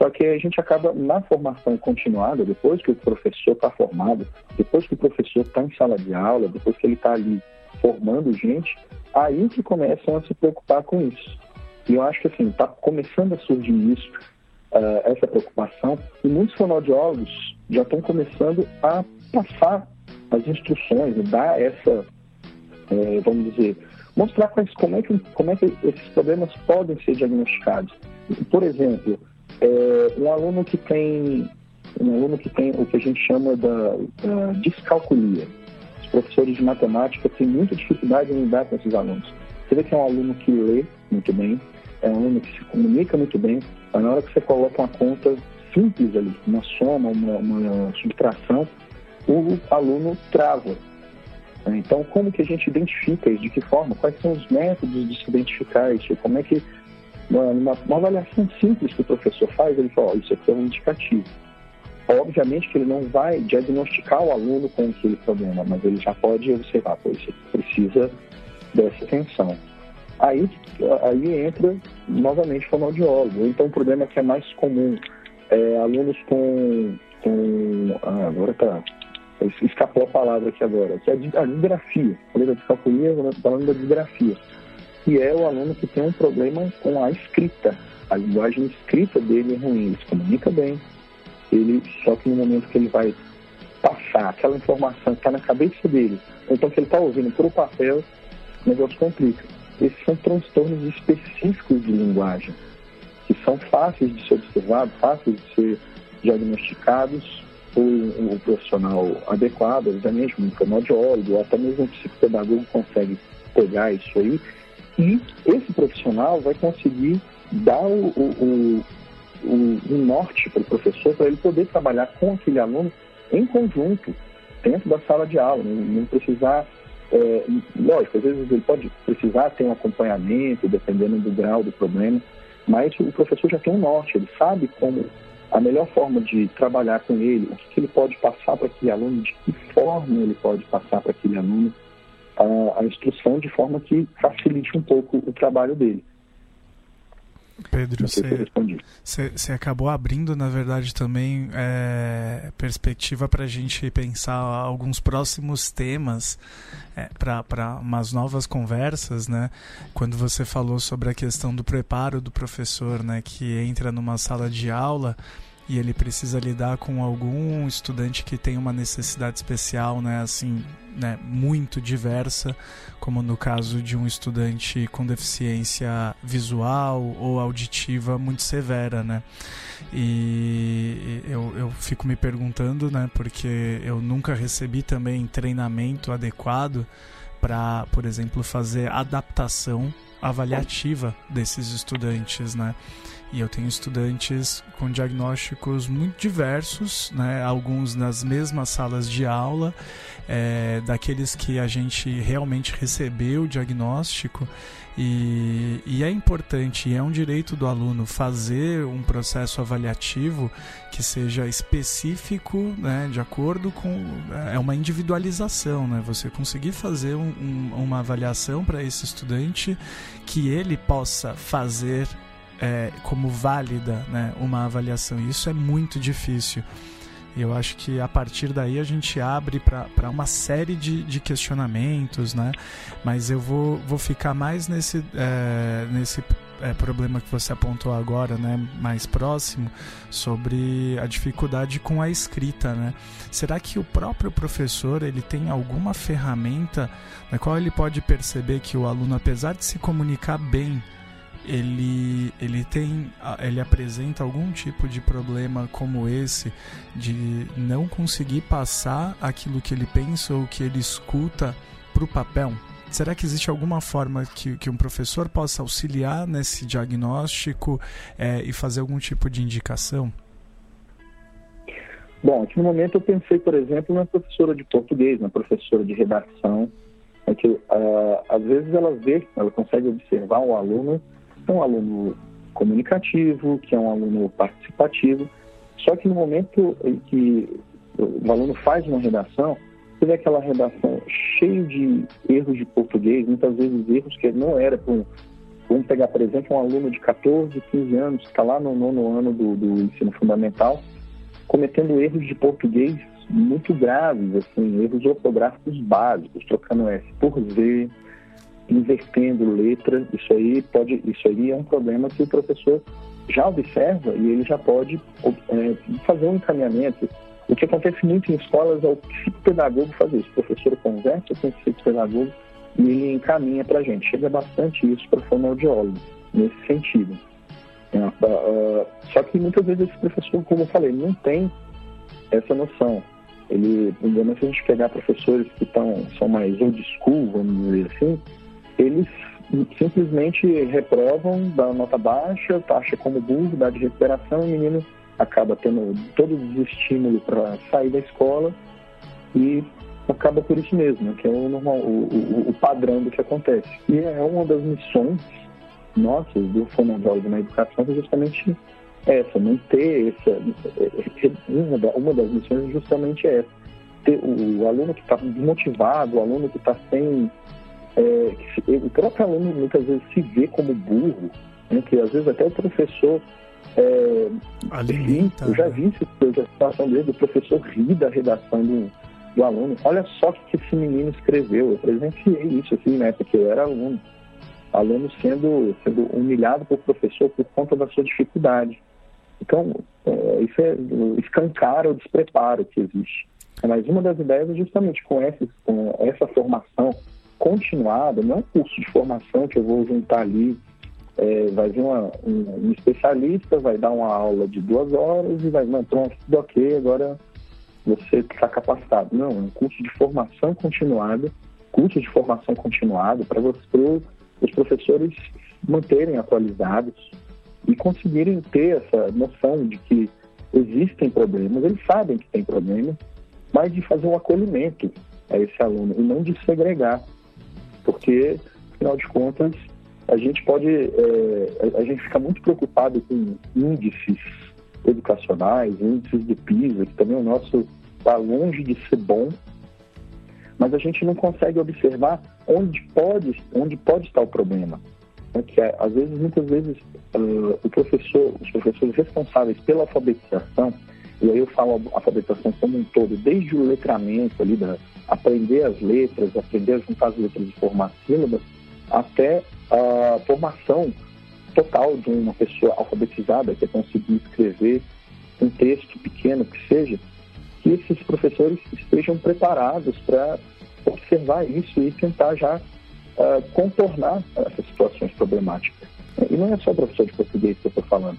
só que a gente acaba na formação continuada, depois que o professor está formado, depois que o professor está em sala de aula, depois que ele está ali formando gente, aí que começam a se preocupar com isso. E eu acho que assim, está começando a surgir isso, uh, essa preocupação, e muitos fonoaudiólogos já estão começando a passar as instruções, dar essa, eh, vamos dizer, mostrar quais, como, é que, como é que esses problemas podem ser diagnosticados. Por exemplo, é, um aluno que tem um aluno que tem o que a gente chama da, da descalculia. Os professores de matemática têm muita dificuldade em lidar com esses alunos. Você vê que é um aluno que lê muito bem, é um aluno que se comunica muito bem, mas na hora que você coloca uma conta simples ali, uma soma, uma, uma subtração, o aluno trava. Então, como que a gente identifica isso? De que forma? Quais são os métodos de se identificar isso? Como é que uma, uma, avaliação simples que o professor faz, ele fala, oh, isso aqui é um indicativo. Obviamente que ele não vai diagnosticar o aluno com aquele problema, mas ele já pode observar, pô, isso precisa dessa atenção. Aí, aí entra novamente o fonoaudiólogo. Então o problema que é mais comum é alunos com. com ah, agora tá. Escapou a palavra aqui agora, que é a disgrafia. Falei da descalculia, falando da disgrafia que é o aluno que tem um problema com a escrita. A linguagem escrita dele é ruim, ele se comunica bem, ele só que no momento que ele vai passar aquela informação que está na cabeça dele, ou então que ele está ouvindo por papel, o negócio complica. Esses são transtornos específicos de linguagem, que são fáceis de ser observados, fáceis de ser diagnosticados por um, profissional adequado, obviamente, um fonoaudiólogo, ou até mesmo um psicopedagogo consegue pegar isso aí e esse profissional vai conseguir dar o, o, o, o norte para o professor, para ele poder trabalhar com aquele aluno em conjunto, dentro da sala de aula, não, não precisar é, lógico, às vezes ele pode precisar ter um acompanhamento, dependendo do grau do problema, mas o professor já tem um norte, ele sabe como a melhor forma de trabalhar com ele, o que ele pode passar para aquele aluno, de que forma ele pode passar para aquele aluno, a, a instrução de forma que facilite um pouco o trabalho dele. Pedro, você acabou abrindo, na verdade, também é, perspectiva para a gente pensar alguns próximos temas é, para umas novas conversas, né? Quando você falou sobre a questão do preparo do professor, né, que entra numa sala de aula e ele precisa lidar com algum estudante que tem uma necessidade especial, né, assim, né, muito diversa, como no caso de um estudante com deficiência visual ou auditiva muito severa, né? E eu, eu fico me perguntando, né, porque eu nunca recebi também treinamento adequado para, por exemplo, fazer adaptação avaliativa desses estudantes, né? E eu tenho estudantes com diagnósticos muito diversos, né? alguns nas mesmas salas de aula, é, daqueles que a gente realmente recebeu o diagnóstico. E, e, é importante, é um direito do aluno fazer um processo avaliativo que seja específico, né, de acordo com. É uma individualização, né? Você conseguir fazer um, um, uma avaliação para esse estudante que ele possa fazer é, como válida né, uma avaliação. Isso é muito difícil. E eu acho que a partir daí a gente abre para uma série de, de questionamentos, né? Mas eu vou, vou ficar mais nesse, é, nesse é, problema que você apontou agora, né? Mais próximo, sobre a dificuldade com a escrita, né? Será que o próprio professor ele tem alguma ferramenta na qual ele pode perceber que o aluno, apesar de se comunicar bem ele, ele tem ele apresenta algum tipo de problema como esse de não conseguir passar aquilo que ele pensa ou que ele escuta para o papel? Será que existe alguma forma que, que um professor possa auxiliar nesse diagnóstico é, e fazer algum tipo de indicação? Bom, aqui no momento eu pensei, por exemplo, na professora de português, na professora de redação, é que uh, às vezes ela vê, ela consegue observar um aluno é um aluno comunicativo, que é um aluno participativo. Só que no momento em que o aluno faz uma redação, vê aquela redação cheia de erros de português, muitas vezes erros que não era para Vamos pegar, por exemplo, um aluno de 14, 15 anos, que está lá no nono ano do, do ensino fundamental, cometendo erros de português muito graves, assim, erros ortográficos básicos, trocando S por Z, invertendo letra, isso aí pode, isso aí é um problema que o professor já observa e ele já pode é, fazer um encaminhamento. O que acontece muito em escolas é o psicopedagogo fazer isso. O professor conversa com o psicopedagogo e ele encaminha para a gente. Chega bastante isso para o fonoaudiólogo, nesse sentido. É, uh, só que muitas vezes esse professor, como eu falei, não tem essa noção. Ele, se a gente pegar professores que tão, são mais old school, vamos dizer assim, eles simplesmente reprovam, dá nota baixa, taxa como burro, dá de recuperação, o menino acaba tendo todo o estímulo para sair da escola e acaba por isso mesmo, que é o normal, o, o, o, padrão do que acontece. E é uma das missões nossas do fonoaudiólogo na educação é justamente essa, não ter essa. Uma das missões é justamente essa. Ter o aluno que está desmotivado, o aluno que está sem é, o próprio aluno muitas vezes se vê como burro, né, que às vezes até o professor é, Alimenta. eu já vi essa situação dele, o professor ri da redação do, do aluno. Olha só o que esse menino escreveu. Eu presenciei isso assim, né? Porque eu era aluno. Aluno sendo, sendo humilhado por professor por conta da sua dificuldade. Então, é, isso é escancara o despreparo que existe. Mas uma das ideias é justamente com essa, com essa formação continuada, não é um curso de formação que eu vou juntar ali, é, vai vir uma, um, um, especialista, vai dar uma aula de duas horas e vai, não, pronto, tudo ok, agora você está capacitado. Não, é um curso de formação continuada, curso de formação continuada para os professores manterem atualizados e conseguirem ter essa noção de que existem problemas, eles sabem que tem problemas, mas de fazer um acolhimento a esse aluno e não de segregar porque, afinal de contas, a gente pode, é, a gente fica muito preocupado com índices educacionais, índices de PISA, que também o nosso está longe de ser bom, mas a gente não consegue observar onde pode, onde pode estar o problema. É que às vezes, muitas vezes, uh, o professor, os professores responsáveis pela alfabetização, e aí eu falo alfabetização como um todo, desde o letramento ali da, aprender as letras, aprender a juntar as letras e formar sílabas, até a formação total de uma pessoa alfabetizada, que é conseguir escrever um texto pequeno que seja, que esses professores estejam preparados para observar isso e tentar já uh, contornar essas situações problemáticas. E não é só professor de português que eu estou falando.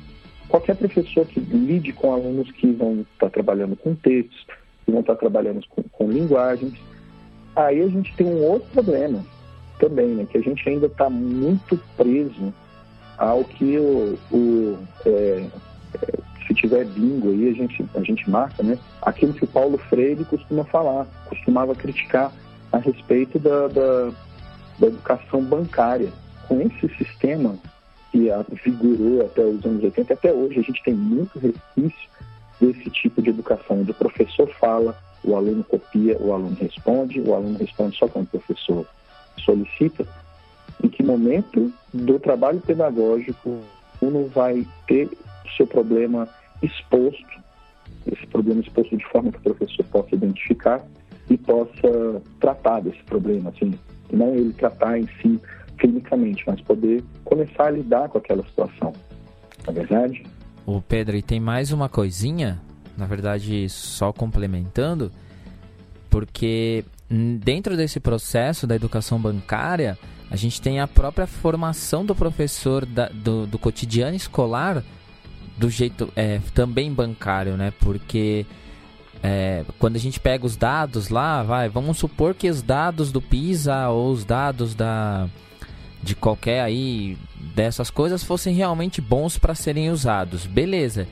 Qualquer professor que lide com alunos que vão estar trabalhando com textos, que vão estar trabalhando com, com linguagens. Aí a gente tem um outro problema também, né? Que a gente ainda está muito preso ao que o, o é, se tiver bingo aí, a gente, a gente marca, né? Aquilo que o Paulo Freire costuma falar, costumava criticar a respeito da, da, da educação bancária. Com esse sistema que vigorou até os anos 80, até hoje a gente tem muito resquício desse tipo de educação, onde o professor fala, o aluno copia, o aluno responde, o aluno responde só quando o professor solicita. Em que momento do trabalho pedagógico o aluno vai ter seu problema exposto, esse problema exposto de forma que o professor possa identificar e possa tratar desse problema, assim, não ele tratar em si clinicamente, mas poder começar a lidar com aquela situação. Na é verdade? O Pedro, e tem mais uma coisinha, na verdade, só complementando, porque dentro desse processo da educação bancária, a gente tem a própria formação do professor da, do, do cotidiano escolar do jeito é, também bancário, né? Porque é, quando a gente pega os dados lá, vai, vamos supor que os dados do PISA ou os dados da de qualquer aí dessas coisas fossem realmente bons para serem usados. Beleza.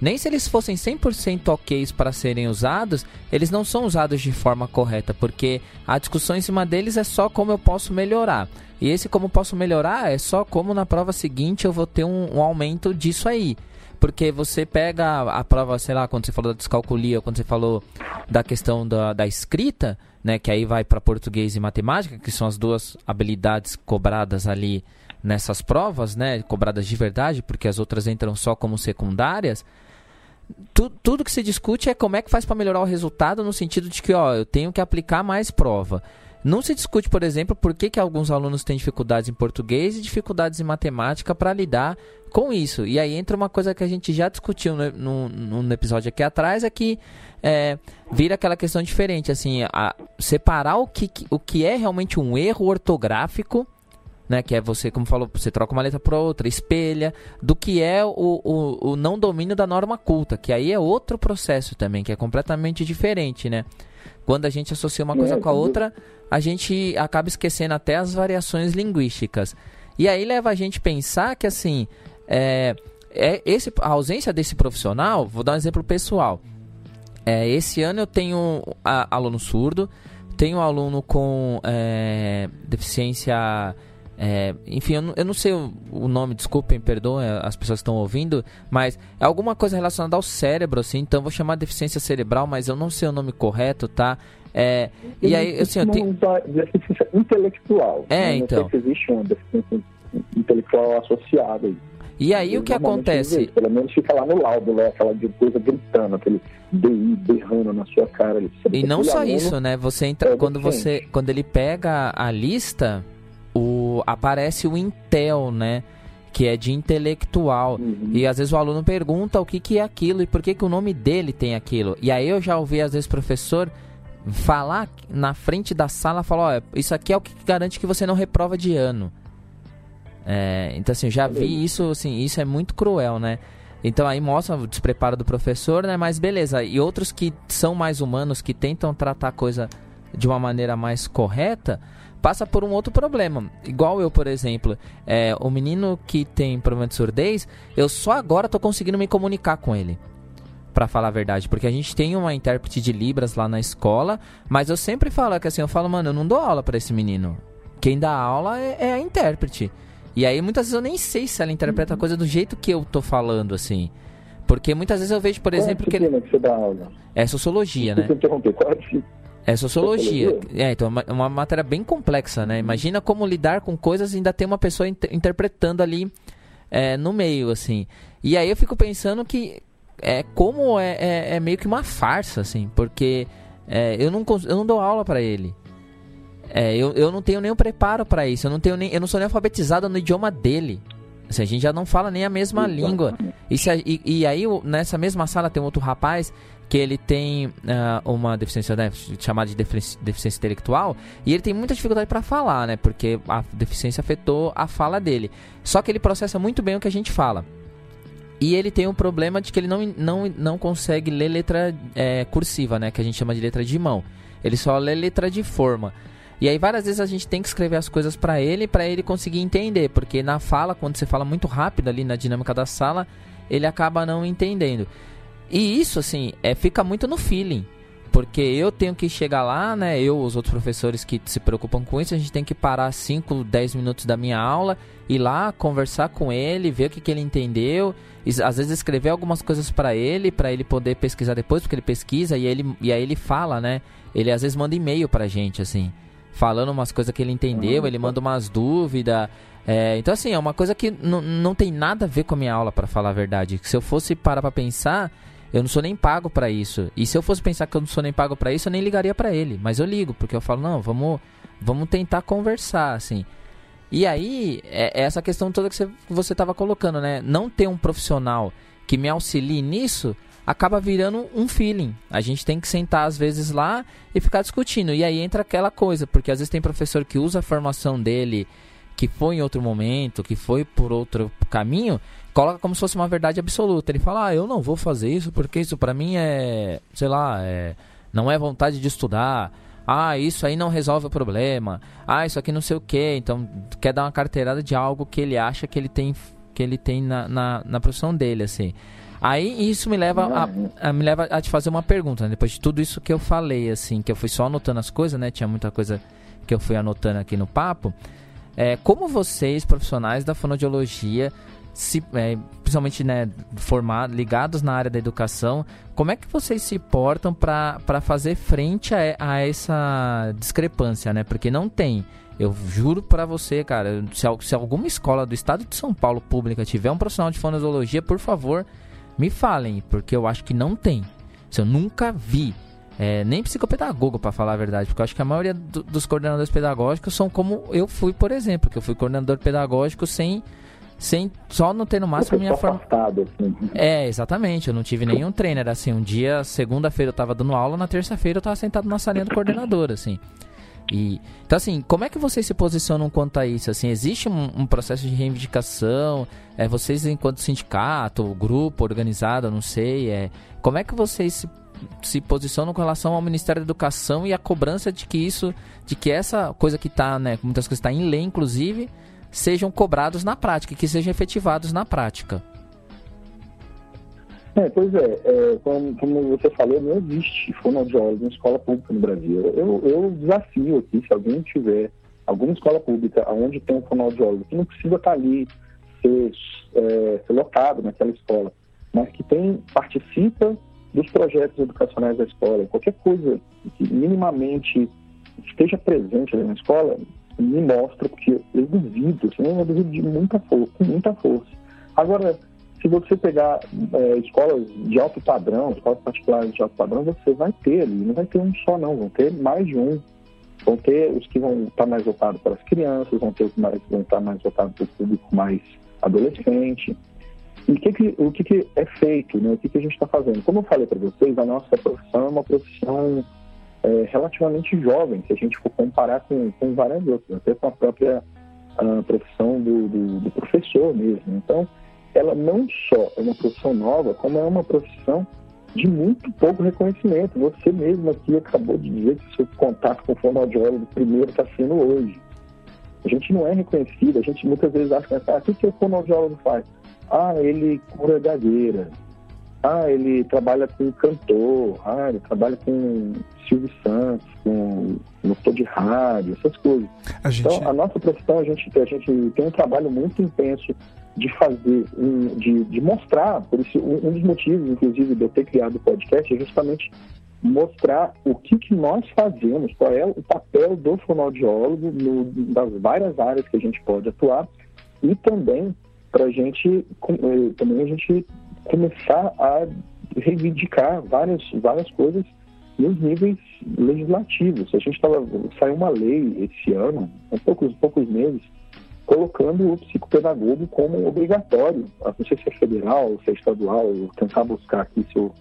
Nem se eles fossem 100% ok para serem usados, eles não são usados de forma correta, porque a discussão em cima deles é só como eu posso melhorar. E esse como posso melhorar é só como na prova seguinte eu vou ter um, um aumento disso aí. Porque você pega a, a, prova, sei lá, quando você falou da descalculia, quando você falou da questão da, da escrita, né, que aí vai para português e matemática, que são as duas habilidades cobradas ali nessas provas, né, cobradas de verdade, porque as outras entram só como secundárias. Tu, tudo que se discute é como é que faz para melhorar o resultado no sentido de que, ó, eu tenho que aplicar mais prova. Não se discute, por exemplo, por que, que alguns alunos têm dificuldades em português e dificuldades em matemática para lidar com isso. E aí entra uma coisa que a gente já discutiu no, no, no episódio aqui atrás, é que é, vira aquela questão diferente, assim, a, separar o que, o que é realmente um erro ortográfico, né, que é você, como falou, você troca uma letra para outra, espelha, do que é o, o, o não domínio da norma culta, que aí é outro processo também, que é completamente diferente, né? Quando a gente associa uma coisa com a outra, a gente acaba esquecendo até as variações linguísticas. E aí leva a gente a pensar que assim, é, é esse, a ausência desse profissional, vou dar um exemplo pessoal. É, esse ano eu tenho a, aluno surdo, tenho aluno com é, deficiência é, enfim, eu não, eu não sei o, o, nome, desculpem, perdoem as pessoas que estão ouvindo, mas é alguma coisa relacionada ao cérebro, assim, então vou chamar de deficiência cerebral, mas eu não sei o nome correto, tá? É, e aí, assim, eu tenho... Deficiência intelectual. É, né? então. Não sei se existe uma deficiência intelectual associada aí. E aí o que acontece? Pelo menos fica lá no laudo, né? Aquela coisa gritando, aquele DI berrando na sua cara. E não só isso, né? Você entra, é quando você, quando ele pega a lista, o, aparece o Intel, né? Que é de intelectual. Uhum. E às vezes o aluno pergunta o que, que é aquilo e por que, que o nome dele tem aquilo. E aí eu já ouvi, às vezes, professor falar na frente da sala, falar, ó, isso aqui é o que garante que você não reprova de ano. É, então assim, eu já vi isso, assim, isso é muito cruel, né? Então aí mostra o despreparo do professor, né? Mas beleza. E outros que são mais humanos, que tentam tratar a coisa de uma maneira mais correta, passa por um outro problema. Igual eu, por exemplo, é, o menino que tem problema de surdez, eu só agora tô conseguindo me comunicar com ele. Pra falar a verdade, porque a gente tem uma intérprete de Libras lá na escola, mas eu sempre falo que assim, eu falo, mano, eu não dou aula para esse menino. Quem dá aula é, é, a intérprete. E aí muitas vezes eu nem sei se ela interpreta a coisa do jeito que eu tô falando, assim. Porque muitas vezes eu vejo, por Qual exemplo, é que ele. Que você dá aula? É sociologia, né? Qual é é sociologia. É, então é uma, matéria bem complexa, né? Imagina como lidar com coisas e ainda ter uma pessoa inter interpretando ali é, no meio, assim. E aí eu fico pensando que é como é, é, é meio que uma farsa, assim, porque é, eu, não, eu não dou aula para ele. É, eu, eu não tenho nenhum preparo para isso. Eu não tenho nem, eu não sou nem alfabetizado no idioma dele. Assim, a gente já não fala nem a mesma língua. E, se, e, e, aí, nessa mesma sala, tem outro rapaz que ele tem uh, uma deficiência né, chamada de deficiência intelectual e ele tem muita dificuldade para falar, né? Porque a deficiência afetou a fala dele. Só que ele processa muito bem o que a gente fala. E ele tem um problema de que ele não, não, não consegue ler letra é, cursiva, né? Que a gente chama de letra de mão. Ele só lê letra de forma. E aí várias vezes a gente tem que escrever as coisas para ele, para ele conseguir entender, porque na fala, quando você fala muito rápido ali na dinâmica da sala, ele acaba não entendendo. E isso assim, é fica muito no feeling. Porque eu tenho que chegar lá, né? Eu, os outros professores que se preocupam com isso, a gente tem que parar 5, 10 minutos da minha aula, ir lá, conversar com ele, ver o que, que ele entendeu, e, às vezes escrever algumas coisas para ele, para ele poder pesquisar depois, porque ele pesquisa e, ele, e aí ele fala, né? Ele às vezes manda e-mail pra gente, assim, falando umas coisas que ele entendeu, uhum. ele manda umas dúvidas. É, então, assim, é uma coisa que não tem nada a ver com a minha aula, para falar a verdade. Se eu fosse parar pra pensar, eu não sou nem pago para isso. E se eu fosse pensar que eu não sou nem pago para isso, eu nem ligaria para ele. Mas eu ligo, porque eu falo, não, vamos, vamos tentar conversar, assim. E aí, é, é essa questão toda que você estava colocando, né? Não ter um profissional que me auxilie nisso acaba virando um feeling. A gente tem que sentar às vezes lá e ficar discutindo. E aí entra aquela coisa, porque às vezes tem professor que usa a formação dele, que foi em outro momento, que foi por outro caminho, coloca como se fosse uma verdade absoluta. Ele fala: "Ah, eu não vou fazer isso porque isso para mim é, sei lá, é, não é vontade de estudar. Ah, isso aí não resolve o problema. Ah, isso aqui não sei o que. Então quer dar uma carteirada de algo que ele acha que ele tem que ele tem na, na, na profissão dele, assim. Aí isso me leva a, a, me leva a te fazer uma pergunta, né? depois de tudo isso que eu falei, assim, que eu fui só anotando as coisas, né? Tinha muita coisa que eu fui anotando aqui no papo. É, como vocês, profissionais da fonoaudiologia, se, é, principalmente né, formados, ligados na área da educação, como é que vocês se portam para fazer frente a, a, essa discrepância, né? Porque não tem. Eu juro para você, cara, se, se, alguma escola do estado de São Paulo pública tiver um profissional de fonoaudiologia, por favor, me falem, porque eu acho que não tem. Se eu nunca vi. É, nem psicopedagogo, para falar a verdade, porque eu acho que a maioria do, dos coordenadores pedagógicos são como eu fui, por exemplo, que eu fui coordenador pedagógico sem sem só não ter no máximo minha formação. Assim. É, exatamente. Eu não tive nenhum trainer assim. Um dia, segunda-feira eu tava dando aula, na terça-feira eu tava sentado na salinha do coordenador, assim. E, então, assim, como é que vocês se posicionam quanto a isso? Assim, existe um, um processo de reivindicação? É, vocês, enquanto sindicato, grupo organizado, não sei, é, como é que vocês se, se posicionam com relação ao Ministério da Educação e a cobrança de que isso, de que essa coisa que está, né, muitas coisas está em lei, inclusive, sejam cobrados na prática, que sejam efetivados na prática. É, pois é, é como, como, você falou, não existe fonoaudiólogo em escola pública no Brasil. Eu, eu desafio aqui, se alguém tiver alguma escola pública onde tem um fonoaudiólogo, que não precisa estar ali, ser, é, ser lotado naquela escola, mas que tem, participa dos projetos educacionais da escola, qualquer coisa que minimamente esteja presente na escola, me mostra, porque eu duvido, assim, eu duvido de muita força, com muita força. Agora, se você pegar é, escolas de alto padrão, escolas particulares de alto padrão, você vai ter ali, não vai ter um só não, vão ter mais de um. Vão ter os que vão estar mais voltados para as crianças, vão ter os que mais, vão estar mais voltados para o público mais adolescente. E que, que, o que, que é feito, né? o que, que a gente está fazendo? Como eu falei para vocês, a nossa profissão é uma profissão é, relativamente jovem, se a gente for comparar com, com várias outras, até com a própria a profissão do, do, do, professor mesmo. Então, ela não só é uma profissão nova, como é uma profissão de muito pouco reconhecimento. Você mesmo aqui acabou de dizer que o seu contato com o fonoaudiólogo primeiro está sendo hoje. A gente não é reconhecido, a gente muitas vezes acha que ah, o que, o fonoaudiólogo faz? Ah, ele cura gagueira, ah, ele trabalha com cantor, ah, ele trabalha com Silvio Santos, com locutor de rádio, essas coisas. A gente... Então, a nossa profissão, a gente, a gente tem um trabalho muito intenso de fazer, de, de mostrar, por isso, um, dos motivos, inclusive, de eu ter criado o podcast é justamente mostrar o que, que nós fazemos, qual é o papel do fonoaudiólogo no, das várias áreas que a gente pode atuar e também para a gente, eh, também a gente começar a reivindicar várias, várias coisas nos níveis legislativos. A gente estava saiu uma lei esse ano, há poucos poucos meses, colocando o psicopedagogo como obrigatório. Não sei se é federal, se é estadual, vou tentar buscar aqui se eu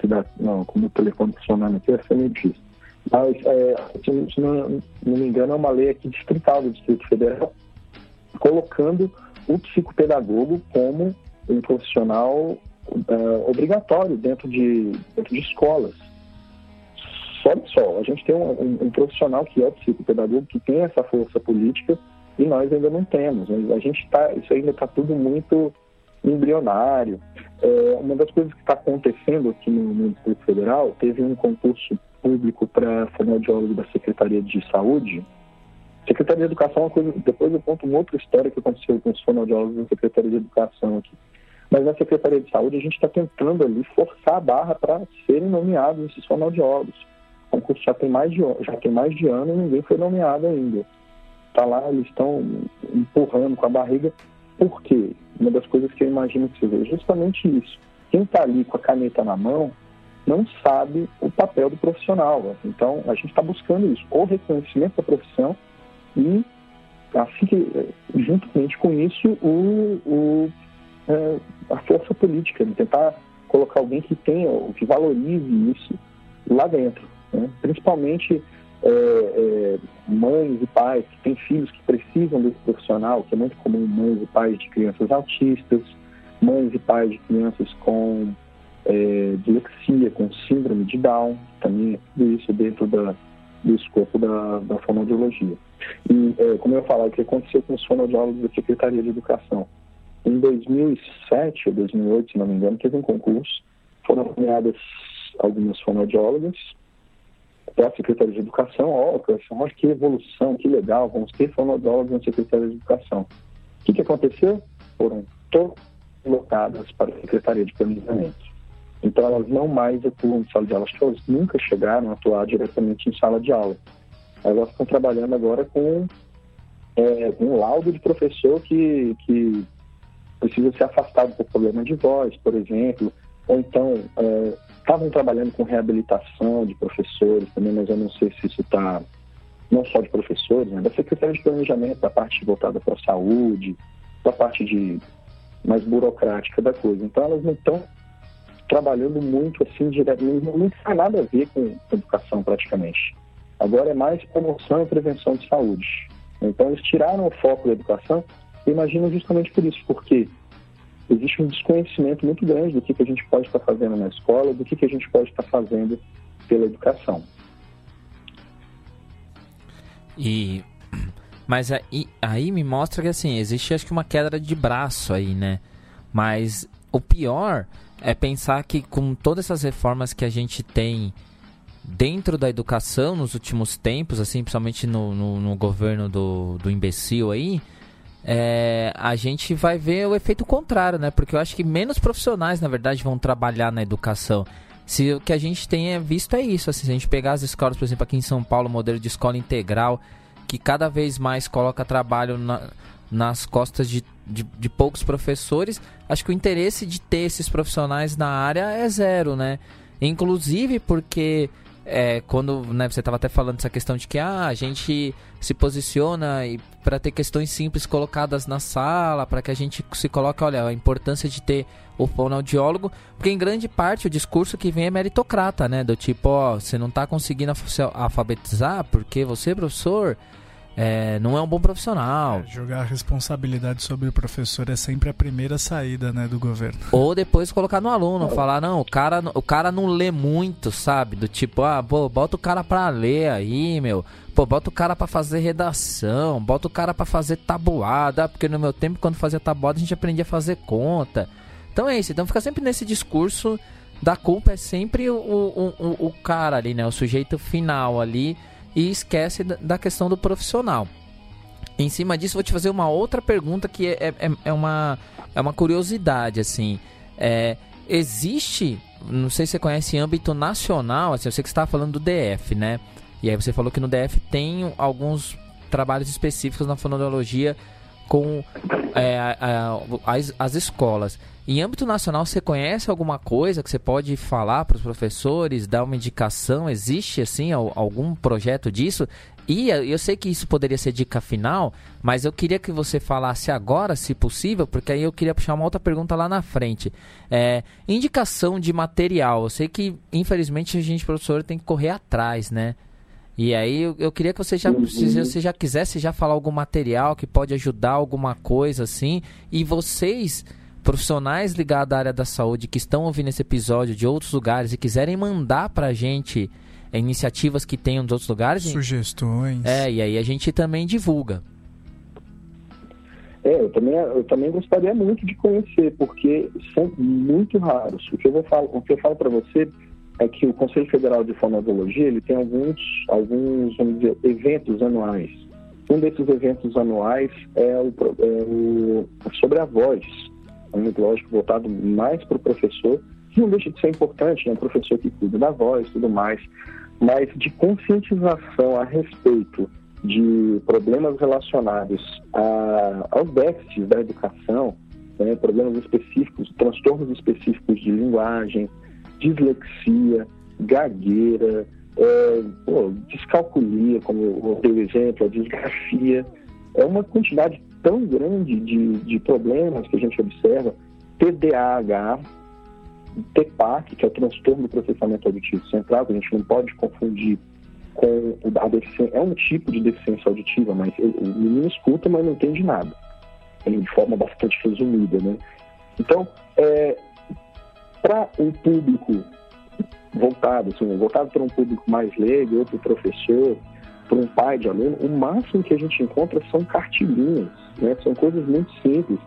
se dá, não, como o telefone funcionando aqui, é meio difícil. Mas, é, se, não, não me engano, é uma lei aqui distrital do Distrito Federal, colocando o psicopedagogo como um profissional uh, obrigatório dentro de, dentro de escolas. só só, a gente tem um, um, um, profissional que é o psicopedagogo, que tem essa força política, e nós ainda não temos. A gente tá, isso ainda está tudo muito embrionário. É, uma das coisas que está acontecendo aqui no, no Distrito Federal, teve um concurso público para fonoaudiólogo da Secretaria de Saúde. Secretaria de Educação é depois eu conto uma outra história que aconteceu com os fonoaudiólogos da Secretaria de Educação aqui. Mas na Secretaria de Saúde a gente está tentando ali forçar a barra para serem nomeados esses fonoaudiólogos. O concurso já tem mais de, já tem mais de ano e ninguém foi nomeado ainda. Está lá, eles estão empurrando com a barriga. Por quê? Uma das coisas que eu imagino que seja é justamente isso. Quem está ali com a caneta na mão não sabe o papel do profissional. Então, a gente está buscando isso, o reconhecimento da profissão e, assim que, juntamente com isso, o, o é, a força política, de tentar colocar alguém que tenha, que valorize isso lá dentro. Né? Principalmente é, é, mães e pais que têm filhos que precisam desse profissional, que é muito comum mães e pais de crianças autistas, mães e pais de crianças com é, dislexia, com síndrome de Down, também tudo isso dentro da, do escopo da, da fonoaudiologia. E, é, como eu falava, o que aconteceu com os fonoaudiólogos da Secretaria de Educação? Em 2007 ou 2008, se não me engano, teve um concurso, foram nomeadas algumas fonoaudiólogas para a Secretaria de Educação, ó, oh, que evolução, que legal, vamos ter fonoaudiólogos na Secretaria de Educação. O que, que aconteceu? Foram todas locadas para a Secretaria de Planejamento. Então, elas não mais atuam em sala de aula. Elas nunca chegaram a atuar diretamente em sala de aula. Elas estão trabalhando agora com é, um laudo de professor que, que precisa ser afastado por problema de voz, por exemplo, ou então é, estavam trabalhando com reabilitação de professores também, mas eu não sei se isso está não só de professores, né, da Secretaria de Planejamento, da parte voltada para a saúde, da parte de mais burocrática da coisa. Então elas não estão trabalhando muito assim diretamente, não tem nada a ver com educação praticamente. Agora é mais promoção e prevenção de saúde. Então eles tiraram o foco da educação imagino justamente por isso, porque existe um desconhecimento muito grande do que, que a gente pode estar fazendo na escola, do que, que a gente pode estar fazendo pela educação. E mas aí, aí me mostra que assim existe acho que uma queda de braço aí, né? Mas o pior é pensar que com todas essas reformas que a gente tem dentro da educação nos últimos tempos, assim, principalmente no, no, no governo do, do imbecil aí, é, a gente vai ver o efeito contrário, né? Porque eu acho que menos profissionais, na verdade, vão trabalhar na educação. Se o que a gente tem visto é isso, assim, se a gente pegar as escolas, por exemplo, aqui em São Paulo, modelo de escola integral, que cada vez mais coloca trabalho na, nas costas de, de, de, poucos professores, acho que o interesse de ter esses profissionais na área é zero, né? Inclusive porque é, quando né, você estava até falando dessa questão de que ah, a gente se posiciona para ter questões simples colocadas na sala, para que a gente se coloque, olha, a importância de ter o fonoaudiólogo, porque em grande parte o discurso que vem é meritocrata, né? Do tipo, ó, você não está conseguindo alfabetizar porque você, professor, é, não é um bom profissional. É, jogar a responsabilidade sobre o professor é sempre a primeira saída né, do governo. Ou depois colocar no aluno, falar, não, o cara, o cara não lê muito, sabe? Do tipo, ah, pô, bota o cara pra ler aí, meu. Pô, bota o cara pra fazer redação, bota o cara pra fazer tabuada, porque no meu tempo, quando fazia tabuada, a gente aprendia a fazer conta. Então é isso, então fica sempre nesse discurso da culpa é sempre o, o, o, o cara ali, né? O sujeito final ali e esquece da questão do profissional. Em cima disso, vou te fazer uma outra pergunta que é, é, é uma, é uma curiosidade, assim. É, existe, não sei se você conhece âmbito nacional, assim, eu sei que você estava falando do DF, né? E aí você falou que no DF tem alguns trabalhos específicos na fonologia com é, a, a, as, as escolas. Em âmbito nacional, você conhece alguma coisa que você pode falar para os professores, dar uma indicação? Existe, assim, algum projeto disso? E eu sei que isso poderia ser dica final, mas eu queria que você falasse agora, se possível, porque aí eu queria puxar uma outra pergunta lá na frente. É, indicação de material. Eu sei que, infelizmente, a gente, professor, tem que correr atrás, né? E aí eu, eu queria que você já, se você já quisesse já falar algum material que pode ajudar alguma coisa assim. E vocês profissionais ligados à área da saúde que estão ouvindo esse episódio de outros lugares e quiserem mandar para a gente iniciativas que tem nos outros lugares. Sugestões. É, e aí a gente também divulga. É, eu também, eu também gostaria muito de conhecer, porque são muito raros. O que eu, vou falar, o que eu falo para você é que o Conselho Federal de Fonoaudiologia ele tem alguns, alguns vamos dizer, eventos anuais. Um desses eventos anuais é o, é o sobre a voz, um lógico voltado mais para o professor, que não deixa de ser importante, né? o professor que cuida da voz e tudo mais, mas de conscientização a respeito de problemas relacionados a, aos déficits da educação, né? problemas específicos, transtornos específicos de linguagem, dislexia, gagueira, é, pô, descalculia, como eu dei o exemplo, a disgrafia. É uma quantidade tão grande de, de problemas que a gente observa. TDAH, TPAC, que é o transtorno do processamento auditivo central, que a gente não pode confundir com a deficiência. É um tipo de deficiência auditiva, mas o menino escuta, mas não entende nada. De forma bastante resumida, né? Então, é, para um público voltado, assim, voltado para um público mais leigo, outro professor, para um pai de aluno, o máximo que a gente encontra são cartilhinhas, né? São coisas muito simples.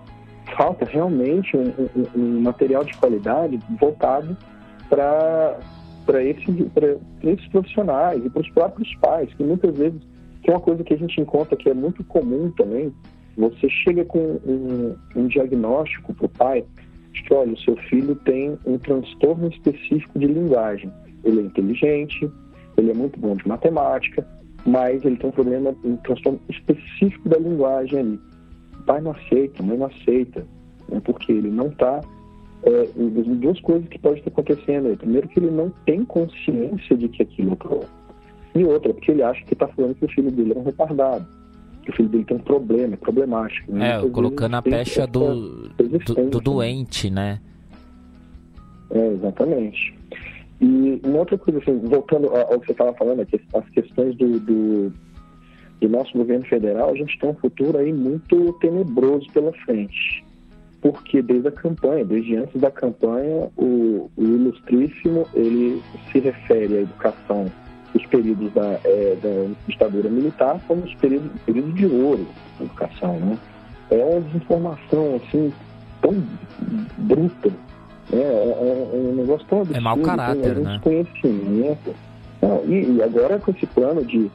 Falta realmente um, um, um material de qualidade voltado para para esses, esses profissionais e para os próprios pais, que muitas vezes, que é uma coisa que a gente encontra que é muito comum também, você chega com um, um diagnóstico para o pai que, olha, o seu filho tem um transtorno específico de linguagem. Ele é inteligente, ele é muito bom de matemática, mas ele tem um problema, um transtorno específico da linguagem ali. Pai não aceita, mãe não aceita, né, porque ele não está. É, duas coisas que podem estar acontecendo aí. Primeiro, que ele não tem consciência de que aquilo é problema. E outra, porque ele acha que está falando que o filho dele é um retardado que o filho dele tem um problema, é problemático. Né? É, colocando a pecha do, do, do, doente, né? É, exatamente. E uma outra coisa, assim, voltando ao que você estava falando, aqui, as questões do, do, do, nosso governo federal, a gente tem um futuro aí muito tenebroso pela frente. Porque desde a campanha, desde antes da campanha, o, o Ilustríssimo, ele se refere à educação os períodos da, é, da ditadura militar como os períodos, de ouro da educação. Né? É uma desinformação assim, tão bruta, né? é, é, um negócio tão absurdo. É mau caráter, né? Desconhecimento. Não, e, e, agora com esse plano de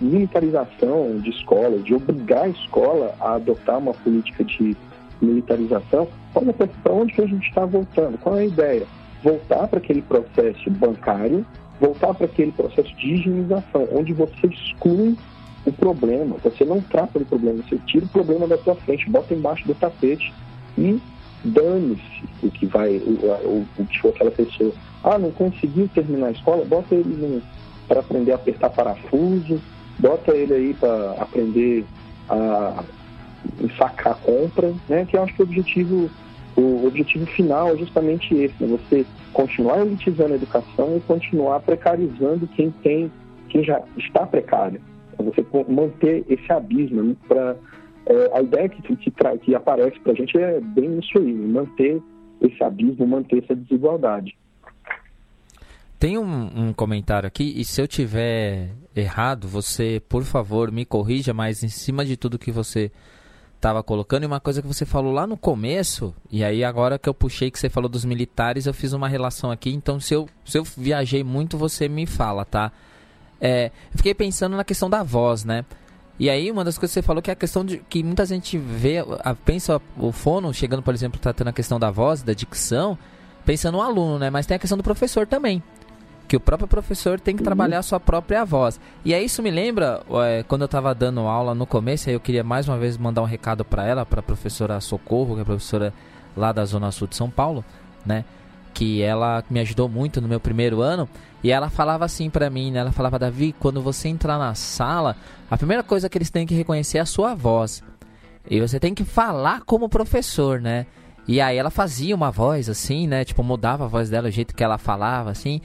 militarização de escolas, de obrigar a escola a adotar uma política de militarização, olha para onde que a gente está voltando, qual é a ideia? Voltar para aquele processo bancário voltar para aquele processo de higienização, onde você exclui o problema, você não trata do problema, você tira o problema da sua frente, bota embaixo do tapete e dane-se o que vai, o, o, que for aquela pessoa. Ah, não conseguiu terminar a escola? Bota ele para aprender a apertar parafuso, bota ele aí para aprender a sacar compra, né? Que eu acho que o objetivo o objetivo final é justamente esse, né? você continuar elitizando a educação e continuar precarizando quem tem, quem já está precário. Então, você manter esse abismo né? para é, a ideia que, que, que aparece para a gente é bem isso aí, manter esse abismo, manter essa desigualdade. Tem um, um, comentário aqui, e se eu tiver errado, você, por favor, me corrija, mas em cima de tudo que você estava colocando e uma coisa que você falou lá no começo, e aí agora que eu puxei que você falou dos militares, eu fiz uma relação aqui, então se eu, se eu viajei muito, você me fala, tá? É, eu fiquei pensando na questão da voz, né? E aí uma das coisas que você falou que é a questão de que muita gente vê, a, pensa o fono chegando, por exemplo, tratando a questão da voz, da dicção, pensando no aluno, né? Mas tem a questão do professor também que o próprio professor tem que uhum. trabalhar a sua própria voz. E aí isso me lembra, é, quando eu estava dando aula no começo, aí eu queria mais uma vez mandar um recado para ela, para a professora Socorro, que é a professora lá da Zona Sul de São Paulo, né? Que ela me ajudou muito no meu primeiro ano. E ela falava assim para mim, né? Ela falava, Davi, quando você entrar na sala, a primeira coisa que eles têm que reconhecer é a sua voz. E você tem que falar como professor, né? E aí ela fazia uma voz assim, né? Tipo, mudava a voz dela, o jeito que ela falava, assim.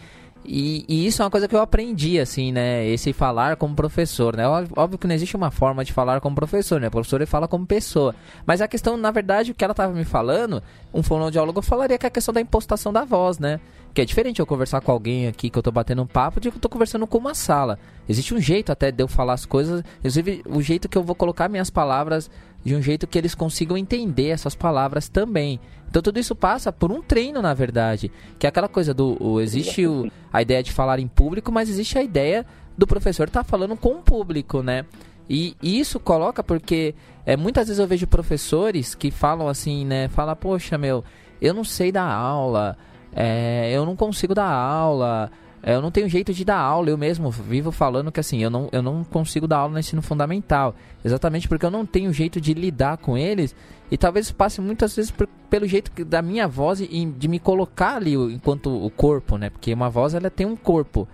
E, e, isso é uma coisa que eu aprendi, assim, né? Esse falar como professor, né? Óbvio que não existe uma forma de falar como professor, né? O professor ele fala como pessoa. Mas a questão, na verdade, o que ela estava me falando, um fonoaudiólogo falaria que é a questão da impostação da voz, né? Que é diferente eu conversar com alguém aqui que eu tô batendo um papo de que eu tô conversando com uma sala. Existe um jeito até de eu falar as coisas, inclusive o jeito que eu vou colocar minhas palavras de um jeito que eles consigam entender essas palavras também. Então tudo isso passa por um treino, na verdade, que é aquela coisa do o, existe o, a ideia de falar em público, mas existe a ideia do professor estar tá falando com o público, né? E, isso coloca porque é, muitas vezes eu vejo professores que falam assim, né? Fala, poxa, meu, eu não sei dar aula, é, eu não consigo dar aula, é, eu não tenho jeito de dar aula, eu mesmo vivo falando que assim, eu não, eu não consigo dar aula no ensino fundamental, exatamente porque eu não tenho jeito de lidar com eles e talvez passe muitas vezes por, pelo jeito da minha voz e de me colocar ali enquanto o corpo, né? Porque uma voz ela tem um corpo.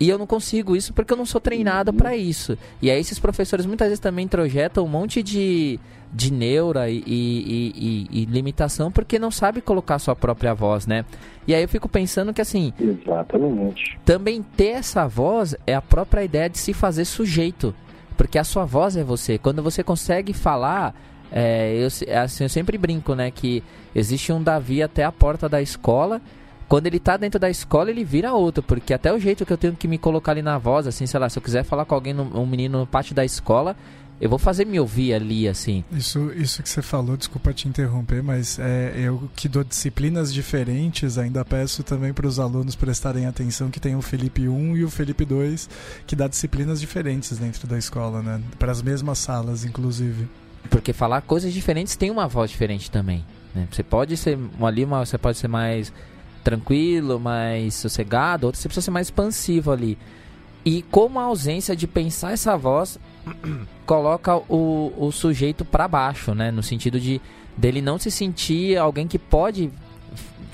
E eu não consigo isso porque eu não sou treinado para isso. E aí esses professores muitas vezes também introjetam um monte de, de neura e, e, e, e limitação porque não sabe colocar sua própria voz, né? E aí eu fico pensando que assim. Exatamente. Também ter essa voz é a própria ideia de se fazer sujeito. Porque a sua voz é você. Quando você consegue falar. É, eu, assim, eu sempre brinco, né? Que existe um Davi até a porta da escola quando ele tá dentro da escola, ele vira outro, porque até o jeito que eu tenho que me colocar ali na voz, assim, sei lá, se eu quiser falar com alguém, um menino no pátio da escola, eu vou fazer me ouvir ali, assim. Isso, isso que você falou, desculpa te interromper, mas é, eu que dou disciplinas diferentes, ainda peço também para os alunos prestarem atenção que tem o Felipe 1 e o Felipe 2, que dá disciplinas diferentes dentro da escola, né? Para as mesmas salas, inclusive. Porque falar coisas diferentes tem uma voz diferente também. Né? Você pode ser ali, uma, você pode ser mais tranquilo, mais sossegado, outro você precisa ser mais expansivo ali. E como a ausência de pensar essa voz coloca o, o sujeito para baixo, né? No sentido de dele não se sentir alguém que pode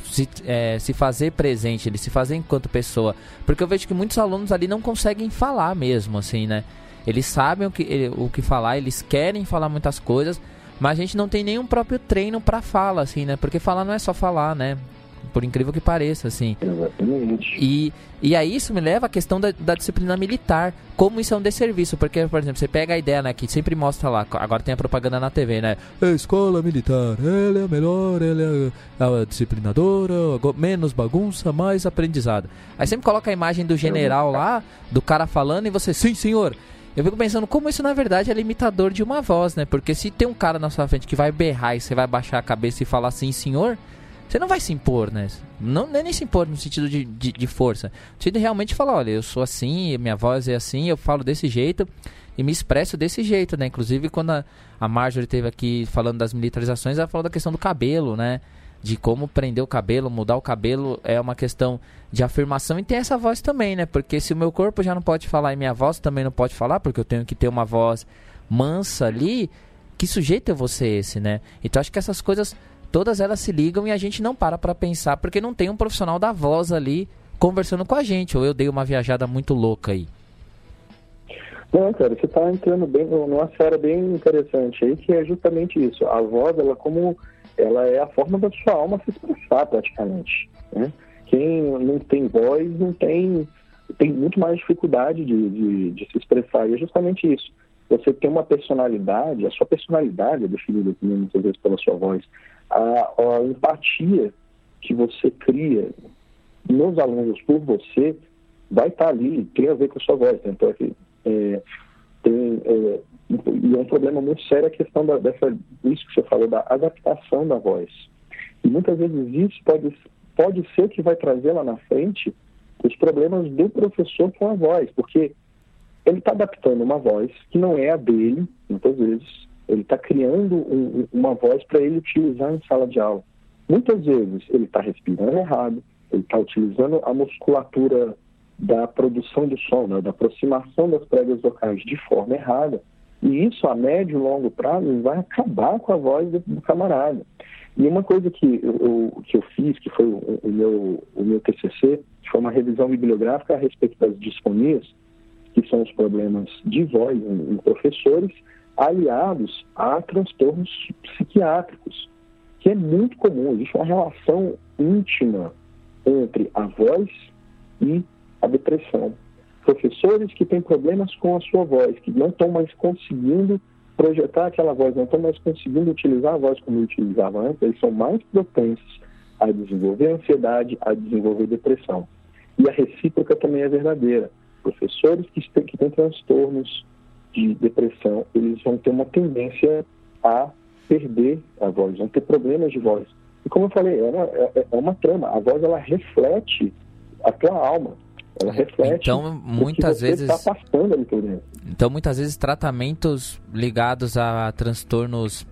se, é, se fazer presente, ele se fazer enquanto pessoa. Porque eu vejo que muitos alunos ali não conseguem falar mesmo, assim, né? Eles sabem o que, o que falar, eles querem falar muitas coisas, mas a gente não tem nenhum próprio treino para fala, assim, né? Porque falar não é só falar, né? Por incrível que pareça, assim. Exatamente. E, e aí isso me leva à questão da, da, disciplina militar, como isso é um desserviço, porque, por exemplo, você pega a ideia, né, que sempre mostra lá, agora tem a propaganda na TV, né, a escola militar, ela é a melhor, ela é a disciplinadora, menos bagunça, mais aprendizado. Aí sempre coloca a imagem do general lá, do cara falando, e você, sim senhor, eu fico pensando como isso na verdade é limitador de uma voz, né? Porque se tem um cara na sua frente que vai berrar e você vai baixar a cabeça e falar sim, senhor, você não vai se impor, né? Não, nem se impor no sentido de, de, de força. No sentido de realmente falar, olha, eu sou assim, minha voz é assim, eu falo desse jeito e me expresso desse jeito, né? Inclusive, quando a, a Marjorie esteve aqui falando das militarizações, ela falou da questão do cabelo, né? De como prender o cabelo, mudar o cabelo é uma questão de afirmação e tem essa voz também, né? Porque se o meu corpo já não pode falar e minha voz também não pode falar, porque eu tenho que ter uma voz mansa ali, que sujeito eu vou ser esse, né? Então acho que essas coisas todas elas se ligam e a gente não para para pensar porque não tem um profissional da voz ali conversando com a gente. Ou eu dei uma viajada muito louca aí. Não, cara, você está entrando bem numa esfera bem interessante aí, que é justamente isso. A voz, ela como ela é a forma da sua alma se expressar praticamente. Né? Quem não tem voz não tem tem muito mais dificuldade de, de, de se expressar. E é justamente isso você tem uma personalidade, a sua personalidade é definida muitas vezes pela sua voz, a, a empatia que você cria nos alunos por você vai estar ali, tem a ver com a sua voz. Né? Então, é, tem, é, e é um problema muito sério a questão da, dessa, isso que você falou, da adaptação da voz. E muitas vezes isso pode, pode ser que vai trazer lá na frente os problemas do professor com a voz, porque ele está adaptando uma voz que não é a dele, muitas vezes. Ele está criando um, uma voz para ele utilizar em sala de aula. Muitas vezes ele está respirando errado, ele está utilizando a musculatura da produção do som, né, da aproximação das pregas vocais de forma errada. E isso, a médio e longo prazo, vai acabar com a voz do, do camarada. E uma coisa que eu, que eu fiz, que foi o, o, meu, o meu TCC, foi uma revisão bibliográfica a respeito das disfonias, que são os problemas de voz em, em professores, aliados a transtornos psiquiátricos, que é muito comum. Existe uma relação íntima entre a voz e a depressão. Professores que têm problemas com a sua voz, que não estão mais conseguindo projetar aquela voz, não estão mais conseguindo utilizar a voz como utilizavam antes, eles são mais propensos a desenvolver ansiedade, a desenvolver depressão. E a recíproca também é verdadeira. Professores que têm, que têm transtornos de depressão, eles vão ter uma tendência a perder a voz, vão ter problemas de voz. E como eu falei, é uma, é, é uma trama. A voz, ela reflete a tua alma. Ela reflete então, muitas vezes está passando ali por dentro. Então, muitas vezes, tratamentos ligados a transtornos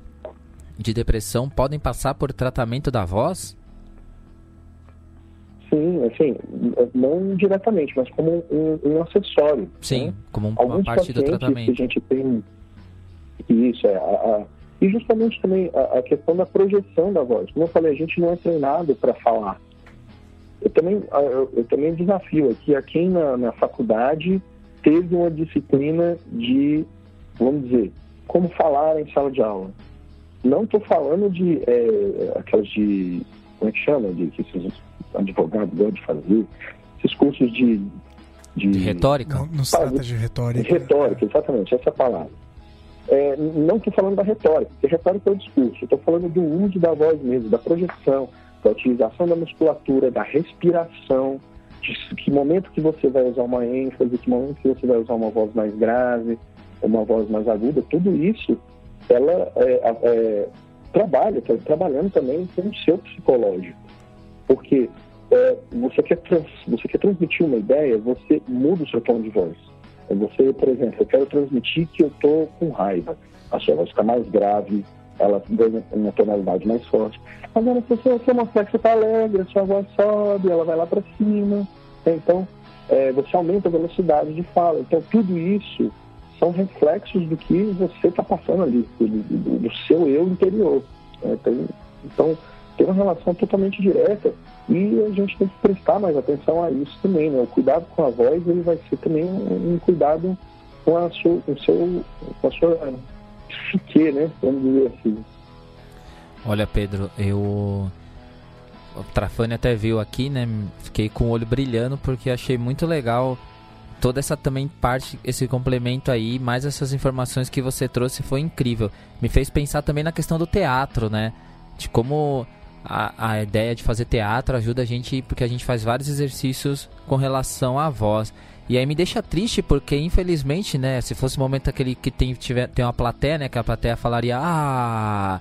de depressão podem passar por tratamento da voz? Sim, assim, não diretamente, mas como um, um acessório. Sim, né? como uma Alguns parte do tratamento. que a gente tem isso, é, a, a, e justamente também a, a, questão da projeção da voz. Como eu falei, a gente não é treinado para falar. Eu também, eu, eu, também desafio aqui a quem na, na faculdade teve uma disciplina de, vamos dizer, como falar em sala de aula. Não estou falando de é, aquelas de, como é que chama, de que esses advogado gosta de fazer, esses cursos de. De, de retórica? Não, não se trata de retórica. De retórica, exatamente, essa é a palavra. É, não estou falando da retórica, porque retórica é o discurso, estou falando do uso da voz mesmo, da projeção, da utilização da musculatura, da respiração, de que momento que você vai usar uma ênfase, que momento que você vai usar uma voz mais grave, uma voz mais aguda, tudo isso ela é, é, trabalha, está trabalhando também com o seu psicológico. Porque é, você, quer trans, você quer transmitir uma ideia, você muda o seu tom de voz. É você, por exemplo, eu quero transmitir que eu estou com raiva. A sua voz fica mais grave, ela ganha uma tonalidade mais forte. Agora, se você mostrar que você está alegre, a sua voz sobe, ela vai lá para cima. Então, é, você aumenta a velocidade de fala. Então, tudo isso são reflexos do que você está passando ali, do, do, do, seu eu interior. Né? Então, então, tem uma relação totalmente direta e a gente tem que prestar mais atenção a isso também, né? O cuidado com a voz ele vai ser também um cuidado com a sua, com seu, com a sua psique, né? Vamos dizer assim. Olha, Pedro, eu o Trafani até viu aqui, né? Fiquei com o olho brilhando porque achei muito legal toda essa também parte, esse complemento aí, mais essas informações que você trouxe foi incrível. Me fez pensar também na questão do teatro, né? De como a, a ideia de fazer teatro ajuda a gente, porque a gente faz vários exercícios com relação à voz. E aí me deixa triste porque, infelizmente, né, se fosse o momento aquele que tem, tiver, tem uma plateia, né, que a plateia falaria, ah,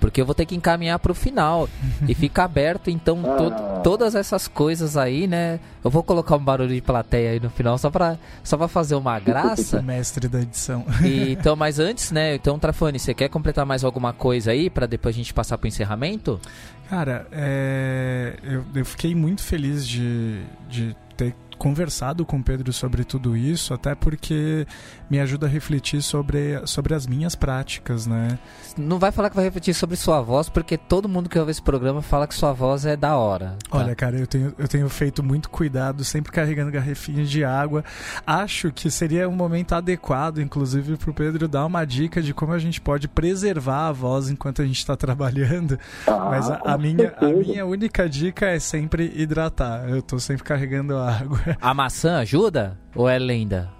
porque eu vou ter que encaminhar para o final. E fica aberto então to todas essas coisas aí né? Eu vou colocar um barulho de plateia aí no final só para só para fazer uma graça. Mestre da edição. E, então mas antes né? Então Trafani você quer completar mais alguma coisa aí para depois a gente passar para o encerramento? Cara é... eu, eu fiquei muito feliz de, de ter conversado com o Pedro sobre tudo isso, até porque me ajuda a refletir sobre, sobre as minhas práticas, né? Não vai falar que vai refletir sobre sua voz, porque todo mundo que ouve esse programa fala que sua voz é da hora. Tá? Olha, cara, eu tenho, eu tenho feito muito cuidado, sempre carregando garrafinhas de água. Acho que seria um momento adequado, inclusive, para o Pedro dar uma dica de como a gente pode preservar a voz enquanto a gente está trabalhando. Ah, Mas a, a minha, a minha única dica é sempre hidratar. Eu estou sempre carregando água. A maçã ajuda ou é lenda?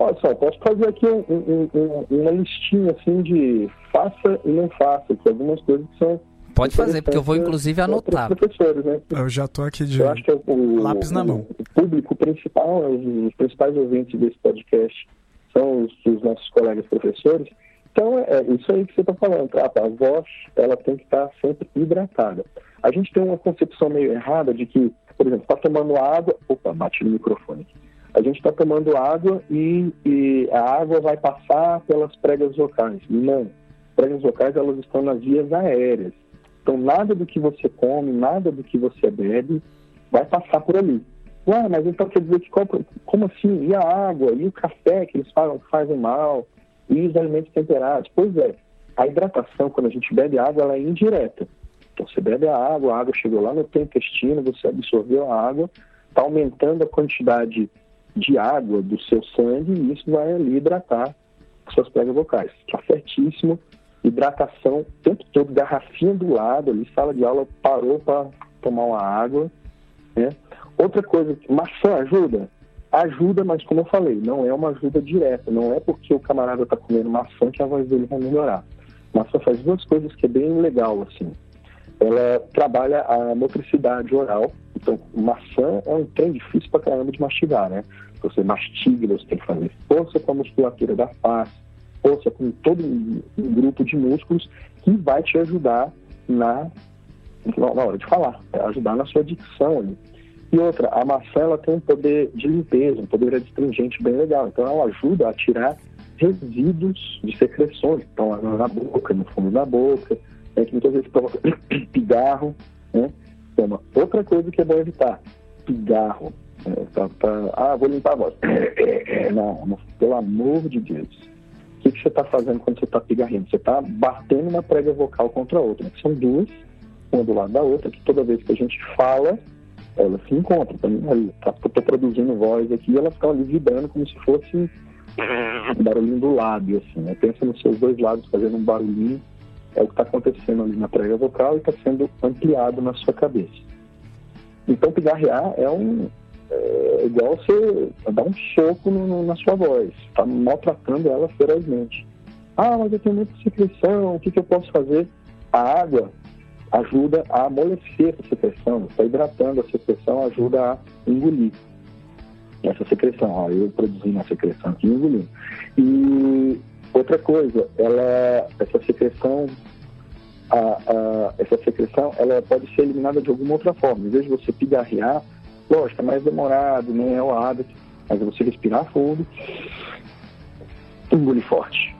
Olha só, posso fazer aqui um, um, um, uma listinha assim de faça e não faça, que algumas coisas são. Pode fazer, porque eu vou inclusive anotar. Professores, né? Eu já estou aqui de eu acho que é o, lápis na mão. O público principal, os, principais ouvintes desse podcast são os, os nossos colegas professores. Então, é, é isso aí que você está falando. Tá? A voz ela tem que estar sempre hidratada. A gente tem uma concepção meio errada de que por exemplo, está tomando água, opa, bate no microfone. A gente está tomando água e, e, a água vai passar pelas pregas vocais. Não. As pregas vocais elas estão nas vias aéreas. Então nada do que você come, nada do que você bebe vai passar por ali. Ué, mas então quer dizer que como assim? E a água? E o café que eles falam que fazem mal? E os alimentos temperados? Pois é, a hidratação, quando a gente bebe água, ela é indireta. Então você bebe a água, a água chegou lá no teu intestino, você absorveu a água, está aumentando a quantidade de água do seu sangue e isso vai ali hidratar suas pregas vocais. Está certíssimo. Hidratação o tempo todo, garrafinha do lado ali, sala de aula parou para tomar uma água. Né? outra coisa, maçã ajuda? Ajuda, mas como eu falei, não é uma ajuda direta. Não é porque o camarada está comendo maçã que a voz dele vai melhorar. Maçã faz duas coisas que é bem legal, assim. Ela trabalha a motricidade oral. Então, maçã é um trem difícil pra caramba de mastigar, né? Você mastiga, você tem que fazer força com a musculatura da face, força com todo um grupo de músculos que vai te ajudar na, na hora de falar, ajudar na sua dicção ali. E outra, a maçã ela tem um poder de limpeza, um poder adstringente bem legal. Então ela ajuda a tirar resíduos de secreções que estão na boca, no fundo da boca, né, que muitas vezes provoca pigarro. Né? Uma outra coisa que é bom evitar, pigarro. É, tá, tá, ah, vou limpar a voz. não, pelo amor de Deus. O que, que você está fazendo quando você está pigarrindo? Você está batendo uma prega vocal contra a outra. Né? São duas, uma do lado da outra, que toda vez que a gente fala, elas se encontram. Então, tá, tô produzindo voz aqui, elas ficam ali vibrando como se fosse um barulhinho do lábio, assim, né? Pensa nos seus dois lados fazendo um barulhinho, é o que está acontecendo ali na prega vocal e está sendo ampliado na sua cabeça. Então, pigarrear é um é igual você dar um soco no, na sua voz, está maltratando ela ferozmente. Ah, mas eu tenho muita secreção, o que, que eu posso fazer? A água ajuda a amolecer essa secreção, está hidratando a secreção, ajuda a engolir essa secreção. Ó, eu produzindo a secreção aqui engolindo. E outra coisa, ela, essa secreção, a, a, essa secreção, ela pode ser eliminada de alguma outra forma. Em vez de você pigarrear, lógico, é mais demorado, não é o hábito, mas é você respirar fundo, engolir forte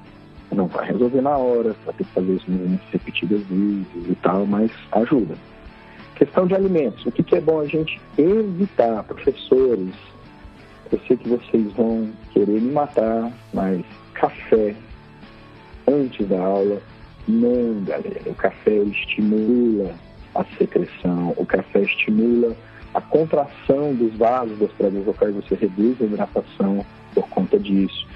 não vai resolver na hora, vai ter que fazer os movimentos repetidas vezes e tal, mas ajuda. Questão de alimentos. O que, que é bom a gente evitar, professores? Eu sei que vocês vão querer me matar, mas café antes da aula, não, galera. O café estimula a secreção, o café estimula a contração dos vasos das pregas vocais, você reduz a hidratação por conta disso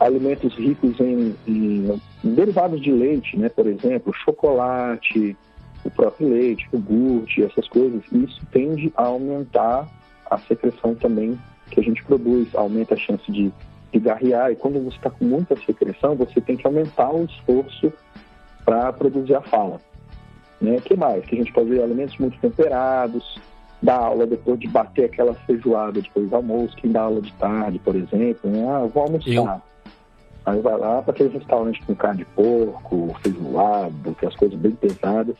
alimentos ricos em, em, derivados de leite, né? Por exemplo, chocolate, o próprio leite, iogurte, essas coisas. Isso tende a aumentar a secreção também que a gente produz, aumenta a chance de pigarrear. E quando você está com muita secreção, você tem que aumentar o esforço para produzir a fala. Né? que mais? Que a gente pode ver alimentos muito temperados, dar aula depois de bater aquela feijoada depois do almoço, quem dá aula de tarde, por exemplo, né? ah, vou almoçar. Eu Aí vai lá para aquele restaurante com carne de porco, feijoado, que as coisas bem pesadas,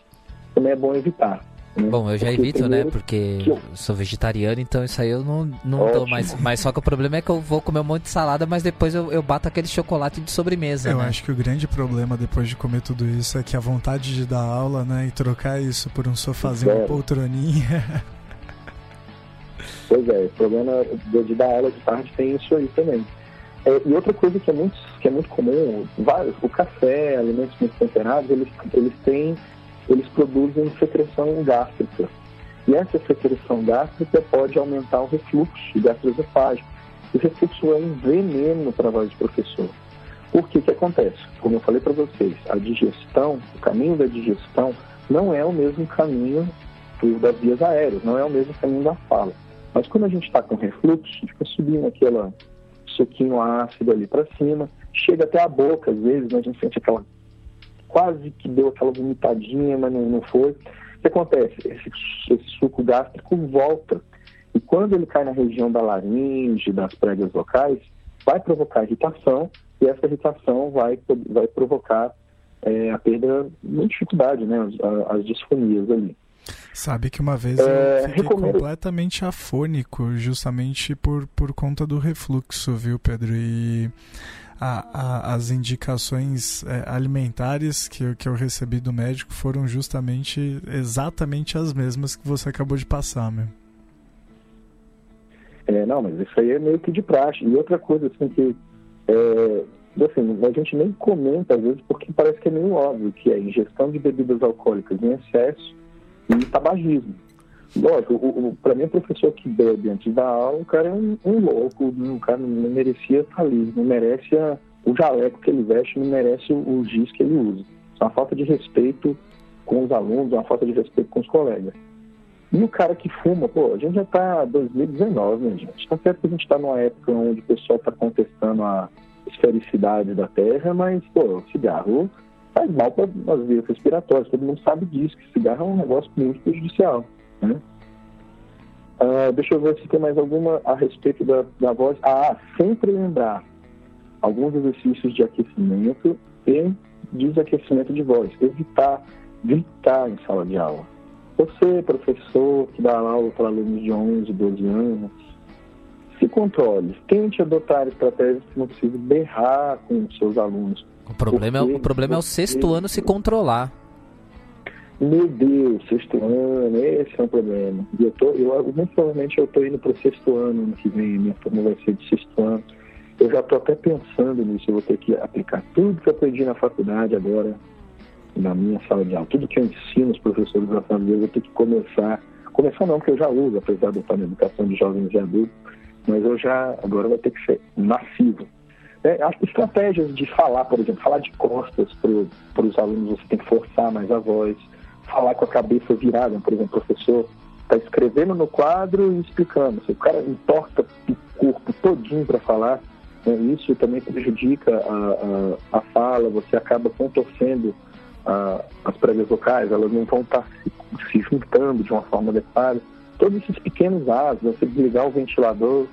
também é bom evitar. Né? Bom, eu já Porque evito, né? Porque eu... sou vegetariano, então isso aí eu não, não dou mais. Mas só que o problema é que eu vou comer um monte de salada, mas depois eu, eu bato aquele chocolate de sobremesa. Eu né? acho que o grande problema depois de comer tudo isso é que a vontade de dar aula, né? E trocar isso por um sofazinho, uma poltroninha. Pois é, o problema de dar aula de tarde tem isso aí também. É, e outra coisa que é muito, que é muito comum, vários, o café, alimentos muito temperados, eles, eles têm, eles produzem secreção gástrica. E essa secreção gástrica pode aumentar o refluxo gastroesofágico. O refluxo é um veneno para a voz do professor. Por que que acontece? Como eu falei para vocês, a digestão, o caminho da digestão não é o mesmo caminho das vias aéreas, não é o mesmo caminho da fala. Mas quando a gente está com refluxo, fica subindo aquela suquinho ácido ali para cima, chega até a boca, às vezes, né, a gente sente aquela. Quase que deu aquela vomitadinha, mas não, não foi. O que acontece? Esse, esse suco gástrico volta. E quando ele cai na região da laringe, das pregas locais, vai provocar irritação, e essa irritação vai, vai provocar é, a perda, uma dificuldade, né, as, as disfonias ali. Sabe que uma vez é, eu fiquei recomendo... completamente afônico, justamente por, por conta do refluxo, viu, Pedro? E a, a, as indicações é, alimentares que eu, que eu recebi do médico foram justamente exatamente as mesmas que você acabou de passar, meu. É, não, mas isso aí é meio que de praxe. E outra coisa, assim, que é, assim, a gente nem comenta às vezes porque parece que é meio óbvio, que é ingestão de bebidas alcoólicas em excesso e tabagismo. Lógico, para mim, o professor que bebe antes da aula, o cara é um, um louco, o cara não merecia estar ali, não merece a, o jaleco que ele veste, não merece o, o giz que ele usa. É uma falta de respeito com os alunos, uma falta de respeito com os colegas. E o cara que fuma, pô, a gente já tá 2019, né, gente? Tá certo que a gente tá numa época onde o pessoal tá contestando a esfericidade da Terra, mas, pô, cigarro faz mal para as vias respiratórias. Todo mundo sabe disso, que cigarro é um negócio muito prejudicial, né? Uh, deixa eu ver se tem mais alguma a respeito da, da voz. Ah, sempre lembrar alguns exercícios de aquecimento e desaquecimento de voz. Evitar gritar em sala de aula. Você, professor, que dá aula para alunos de 11, 12 anos, se controle. Tente adotar estratégias que não precise berrar com os seus alunos. O problema, porque, é, o problema é o sexto ano se controlar. Meu Deus, sexto ano, esse é um problema. E eu tô, eu, muito provavelmente eu estou indo para o sexto ano ano que vem, minha turma vai ser de sexto ano. Eu já estou até pensando nisso, eu vou ter que aplicar tudo que eu aprendi na faculdade agora, na minha sala de aula, tudo que eu ensino os professores da sala de aula, eu ter que começar, começar não, porque eu já uso, apesar de eu estar na educação de jovens e adultos, mas eu já, agora vai ter que ser massivo. É, as estratégias de falar, por exemplo, falar de costas para os alunos, você tem que forçar mais a voz, falar com a cabeça virada, por exemplo, o professor está escrevendo no quadro e explicando. Se o cara entorta o corpo todinho para falar, né, isso também prejudica a, a, a, fala, você acaba contorcendo a, as prévias vocais, elas não vão estar tá se, se, juntando de uma forma adequada. Todos esses pequenos atos, você desligar o ventilador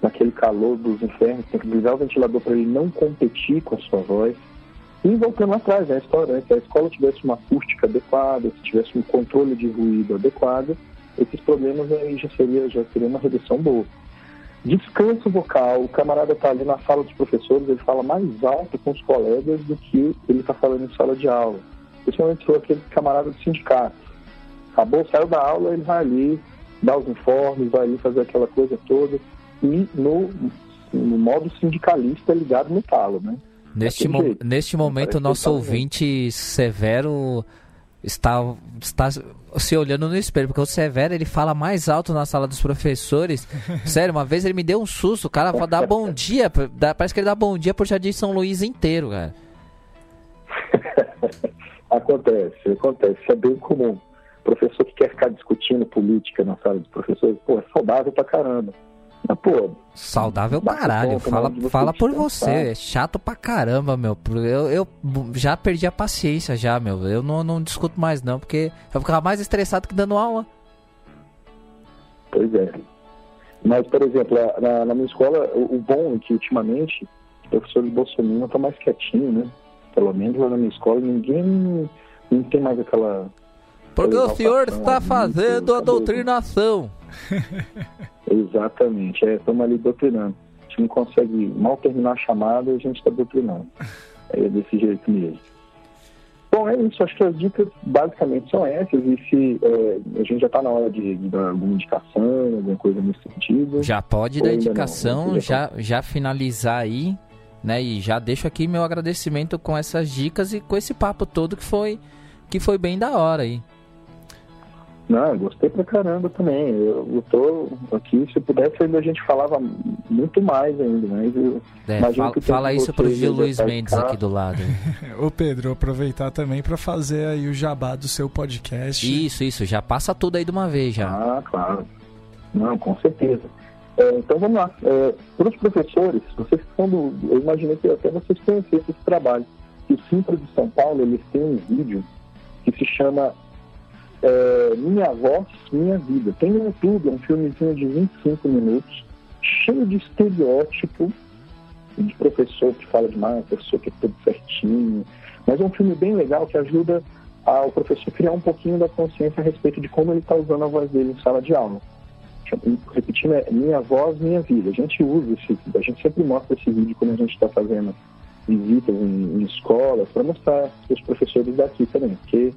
naquele calor dos infernos, tem que desligar o ventilador para ele não competir com a sua voz. E voltando atrás, né, a história, né, se a escola tivesse uma acústica adequada, se tivesse um controle de ruído adequado, esses problemas aí já seria, já seria uma redução boa. Descanso vocal, o camarada está ali na sala dos professores, ele fala mais alto com os colegas do que ele está falando em sala de aula. Principalmente se aquele camarada do sindicato. Acabou, saiu da aula, ele vai ali, dá os informes, vai ali fazer aquela coisa toda. E no, no modo sindicalista ligado no talo, né? Neste, mo neste momento, o nosso ouvinte severo está, está se olhando no espelho, porque o Severo ele fala mais alto na sala dos professores. Sério, uma vez ele me deu um susto. O cara dá bom dia, dá, parece que ele dá bom dia pro Jardim São Luís inteiro, cara. acontece, acontece. Isso é bem comum. Professor que quer ficar discutindo política na sala dos professores, pô, é saudável pra caramba. Mas, pô. Saudável caralho. Fala, fala por você. É chato pra caramba, meu. Eu, eu já perdi a paciência, já, meu. Eu não, não discuto mais, não, porque eu ficava mais estressado que dando aula. Pois é. Mas, por exemplo, na, na minha escola, o, o, bom é que ultimamente o professor de Bolsonaro tá mais quietinho, né? Pelo menos lá na minha escola, ninguém não tem mais aquela. Porque o senhor está fazendo a doutrinação. Exatamente, é, estamos ali doutrinando. A gente não consegue mal terminar a chamada e a gente está doutrinando. É desse jeito mesmo. Bom, é isso. Acho que as dicas basicamente são essas. E se é, a gente já está na hora de, de, dar alguma indicação, alguma coisa nesse sentido. Já pode dar indicação, já, já finalizar aí, né? E já deixo aqui meu agradecimento com essas dicas e com esse papo todo que foi, que foi bem da hora aí. Não, gostei pra caramba também. Eu, eu tô aqui, se pudesse ainda a gente falava muito mais ainda, mas eu é, fala, fala isso pro Gil Luiz Mendes aqui do lado. Ô Pedro, aproveitar também para fazer aí o jabá do seu podcast. Isso, isso, já passa tudo aí de uma vez já. Ah, claro. Não, com certeza. É, então vamos lá. É, para os professores, vocês estão do, eu imaginei que até vocês conhecessem esse trabalho. O Simples de São Paulo, eles têm um vídeo que se chama é, Minha Voz, Minha Vida. Tem no YouTube, é um filmezinho de 25 minutos, cheio de estereótipo de professor que fala demais, professor que é tudo certinho. Mas é um filme bem legal que ajuda ao professor a criar um pouquinho da consciência a respeito de como ele está usando a voz dele em sala de aula. Repetindo, é minha voz, minha vida. A gente usa esse a gente sempre mostra esse vídeo quando a gente está fazendo visitas em, em escolas para mostrar para os professores daqui também, porque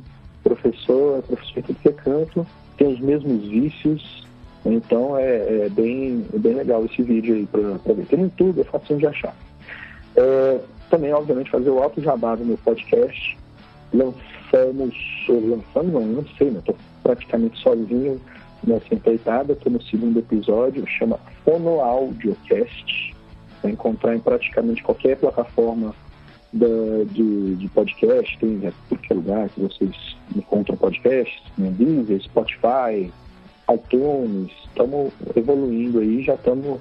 professor, é professor de que canto, tem os mesmos vícios, então é, é bem, é bem legal esse vídeo aí para ver. Tem tudo, é fácil de achar. É, também, obviamente, fazer o alto jabá no meu podcast. Lançamos, lançamos, não, não sei, né? Estou praticamente sozinho nessa empreitada, estou no segundo episódio, chama Fonoaudiocast. Vai encontrar em praticamente qualquer plataforma da, de, de podcast, tem em tudo que é lugar que vocês encontram podcasts, no Deezer, Spotify, iTunes, estamos evoluindo aí, já estamos.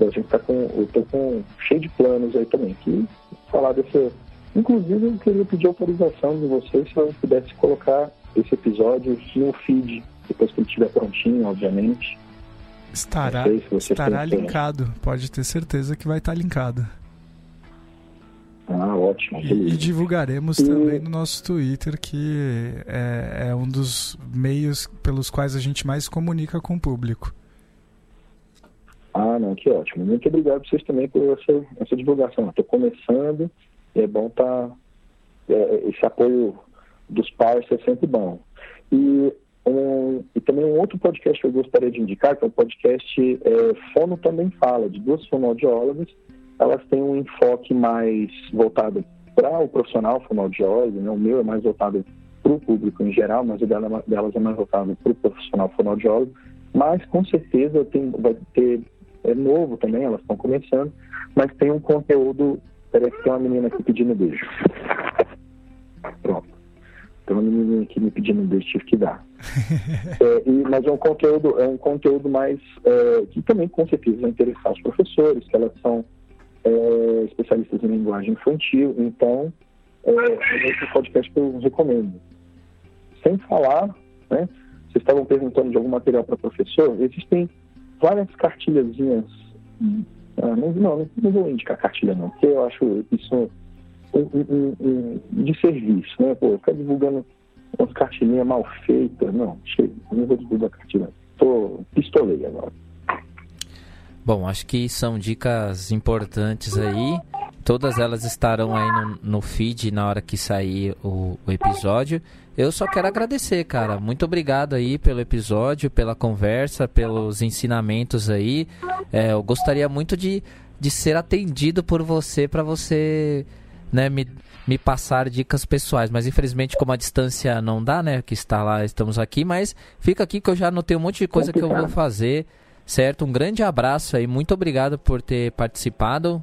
A gente tá com. Eu tô com cheio de planos aí também. Que falar desse. Inclusive eu queria pedir autorização de vocês se eu pudesse colocar esse episódio no feed, depois que ele estiver prontinho, obviamente. Estará, se estará linkado, pode ter certeza que vai estar linkado. Ah, ótimo. E, e divulgaremos e... também no nosso Twitter, que é, é, um dos meios pelos quais a gente mais comunica com o público. Ah, não, que ótimo. Muito obrigado a vocês também por essa, essa divulgação. Estou começando e é bom estar. Tá, é, esse apoio dos pais é sempre bom. E, um, e também um outro podcast que eu gostaria de indicar, que é o podcast é, Fono Também Fala, de duas fonoaudiólogas elas têm um enfoque mais voltado para o profissional fonoaudiólogo, né? o meu é mais voltado para o público em geral, mas o dela, delas é mais voltado para o profissional fonoaudiólogo, mas com certeza tem, vai ter, é novo também, elas estão começando, mas tem um conteúdo, peraí que tem uma menina aqui pedindo beijo. Pronto. Tem uma menina aqui me pedindo beijo, tive que dar. é, e, mas é um conteúdo, é um conteúdo mais, é, que também com certeza vai interessar os professores, que elas são é, especialistas em linguagem infantil. Então, é, esse podcast que eu recomendo. Sem falar, né, vocês estavam perguntando de algum material para professor, existem várias cartilhazinhas. Ah, não, não, não vou indicar cartilha não, porque eu acho isso um, um, um, de serviço, né? Pô, ficar divulgando umas cartilhinhas mal feitas, não, chega, não vou divulgar cartilha. Tô pistolei agora. Bom, acho que são dicas importantes aí. Todas elas estarão aí no, no feed na hora que sair o, o, episódio. Eu só quero agradecer, cara. Muito obrigado aí pelo episódio, pela conversa, pelos ensinamentos aí. É, eu gostaria muito de, de ser atendido por você para você né, me, me passar dicas pessoais. Mas infelizmente, como a distância não dá, né? Que está lá, estamos aqui. Mas fica aqui que eu já anotei um monte de coisa que eu vou fazer. Certo? Um grande abraço aí. Muito obrigado por ter participado.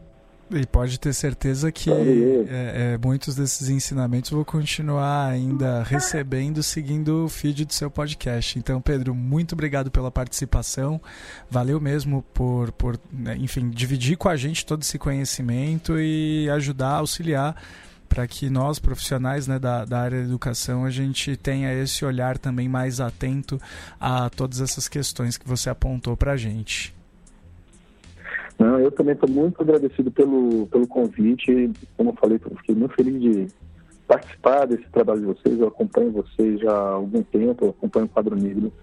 E pode ter certeza que é, é, muitos desses ensinamentos vou continuar ainda recebendo, seguindo o feed do seu podcast. Então, Pedro, muito obrigado pela participação. Valeu mesmo por, por né, enfim, dividir com a gente todo esse conhecimento e ajudar, auxiliar para que nós, profissionais né, da, da área da educação, a gente tenha esse olhar também mais atento a todas essas questões que você apontou para a gente. Não, eu também estou muito agradecido pelo, pelo convite. Como eu falei, eu fiquei muito feliz de participar desse trabalho de vocês. Eu acompanho vocês já há algum tempo, eu acompanho o Quadro Negro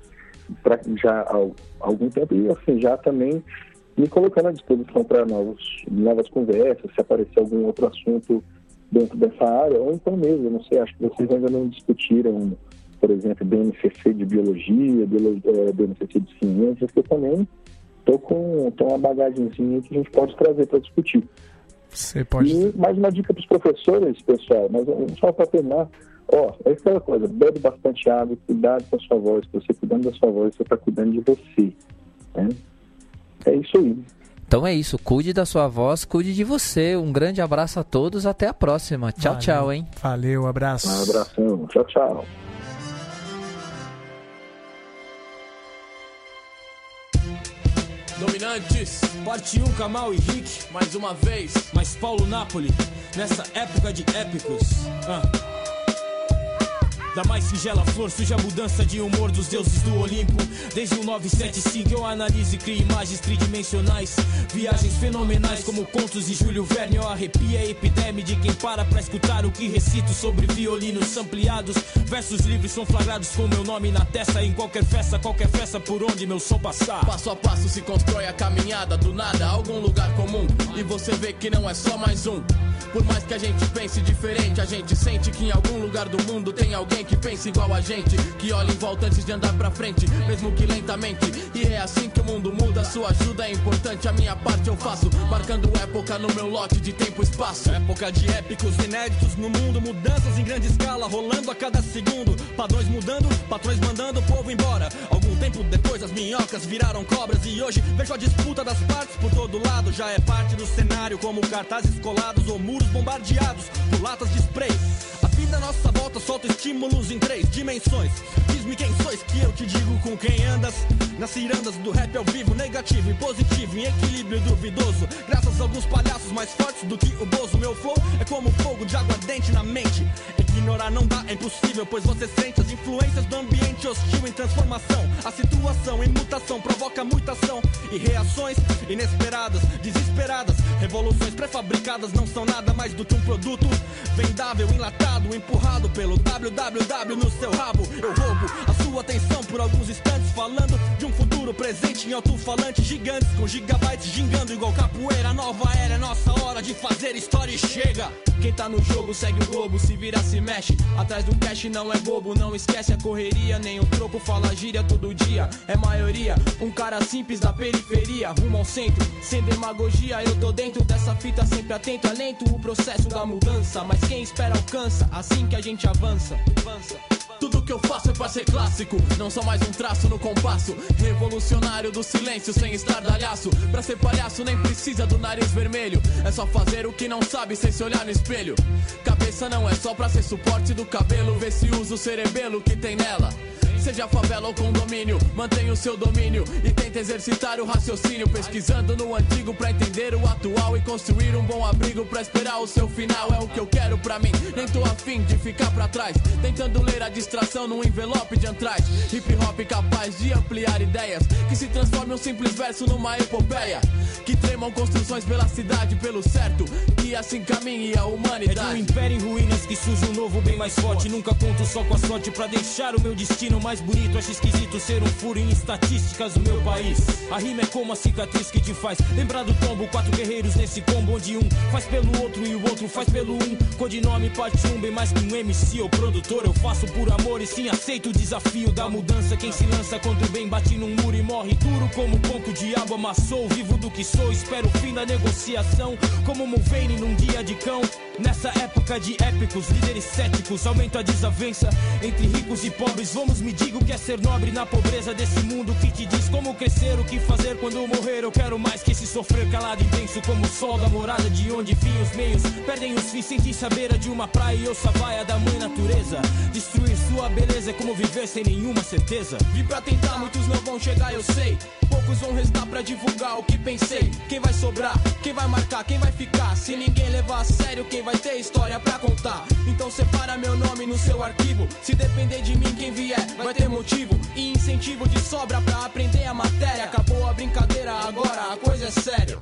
pra, já há algum tempo e assim, já também me colocando à disposição para novas conversas, se aparecer algum outro assunto dentro dessa área, ou então mesmo, não sei, acho que vocês ainda não discutiram, por exemplo, BNCC de biologia, BNCC é, de ciências, que eu também estou com tô uma bagagemzinha que a gente pode trazer para discutir. Você pode... E mais uma dica para os professores, pessoal, mas só para terminar, ó, é aquela coisa, bebe bastante água, cuidado com a sua voz, você cuidando da sua voz, você está cuidando de você. Né? É isso aí. Então é isso, cuide da sua voz, cuide de você. Um grande abraço a todos, até a próxima. Tchau, Valeu. tchau, hein? Valeu, abraço. Um abração, tchau, tchau. Dominantes, parte 1, Kamal e Rick, mais uma vez, mais Paulo Napoli, nessa época de épicos. Ah. Da mais singela flor surge a mudança de humor dos deuses do Olimpo. Desde o 975 eu analiso e crio imagens tridimensionais. Viagens fenomenais como contos de Júlio Verne. Eu arrepia a epidemia de quem para pra escutar o que recito sobre violinos ampliados. Versos livres são flagrados com meu nome na testa. Em qualquer festa, qualquer festa por onde meu som passar. Passo a passo se constrói a caminhada do nada, algum lugar comum. E você vê que não é só mais um. Por mais que a gente pense diferente, a gente sente que em algum lugar do mundo tem alguém que pensa igual a gente, que olha em volta antes de andar pra frente, mesmo que lentamente. E é assim que o mundo muda, sua ajuda é importante, a minha parte eu faço, marcando época no meu lote de tempo e espaço. Época de épicos inéditos no mundo, mudanças em grande escala, rolando a cada segundo. Padrões mudando, patrões mandando o povo embora. Algum tempo depois as minhocas viraram cobras e hoje vejo a disputa das partes por todo lado. Já é parte do cenário, como cartazes colados ou muros bombardeados por latas de spray. A vida nossa volta só autoestímulos em três dimensões. Diz-me quem sois que eu te digo com quem andas. Nas cirandas do rap ao vivo, negativo e positivo, em equilíbrio duvidoso. Graças a alguns palhaços mais fortes do que o Bozo, meu flow é como fogo de aguardente na mente. Ignorar não dá, é impossível, pois você sente as influências do ambiente hostil em transformação. A situação em mutação provoca mutação e reações inesperadas, desesperadas. Revoluções pré-fabricadas não são nada mais do que um produto vendável, enlatado, empurrado pelo www no seu rabo. Eu roubo a sua atenção por alguns instantes, falando um futuro presente em alto-falantes gigantes, com gigabytes gingando igual capoeira. Nova era, é nossa hora de fazer história e chega. Quem tá no jogo segue o globo, se vira, se mexe. Atrás do cash não é bobo, não esquece a correria. Nem o troco fala gíria todo dia. É maioria, um cara simples da periferia, rumo ao centro. Sem demagogia, eu tô dentro dessa fita, sempre atento. É lento o processo da mudança, mas quem espera alcança. Assim que a gente avança. avança. Tudo que eu faço é pra ser clássico, não só mais um traço no compasso. Revolucionário do silêncio sem estardalhaço. Pra ser palhaço nem precisa do nariz vermelho. É só fazer o que não sabe sem se olhar no espelho. Cabeça não é só pra ser suporte do cabelo. Vê se usa o cerebelo que tem nela. Seja favela ou condomínio, mantenha o seu domínio e tenta exercitar o raciocínio. Pesquisando no antigo pra entender o atual e construir um bom abrigo pra esperar o seu final. É o que eu quero pra mim, nem tô afim de ficar pra trás. Tentando ler a distração num envelope de antrais. Hip hop capaz de ampliar ideias que se transforme um simples verso numa epopeia. Que tremam construções pela cidade, pelo certo, que assim caminhe a humanidade. É de um império em ruínas que surge um novo bem mais forte. Nunca conto só com a sorte pra deixar o meu destino mais bonito. Acho esquisito ser um furo em estatísticas do meu país. A rima é como a cicatriz que te faz lembrar do tombo. Quatro guerreiros nesse combo onde um faz pelo outro e o outro faz pelo um. Codinome parte um, bem mais que um MC ou produtor. Eu faço por amor e sim aceito o desafio da mudança. Quem se lança contra o bem bate num muro e morre duro como um pouco de água amassou. Vivo do que sou, espero o fim da negociação. Como Mulvaney num dia de cão. Nessa época de épicos, líderes céticos, aumenta a desavença entre ricos e pobres. Vamos medir o que é ser nobre na pobreza desse mundo que te diz como crescer, o que fazer quando morrer. Eu quero mais que esse sofrer calado intenso como o sol da morada de onde vim os meios. Perdem os fins sem saber a de uma praia e ouça vaia da mãe natureza. Destruir sua beleza é como viver sem nenhuma certeza. Vim pra tentar, muitos não vão chegar, eu sei. Poucos vão restar pra divulgar o que pensei. Quem vai sobrar? Quem vai marcar? Quem vai ficar? Se ninguém levar a sério, quem vai ter história pra contar? Então separa meu nome no seu arquivo. Se depender de mim, quem vier vai ter motivo e incentivo de sobra pra aprender a matéria. Acabou a brincadeira, agora a coisa é séria.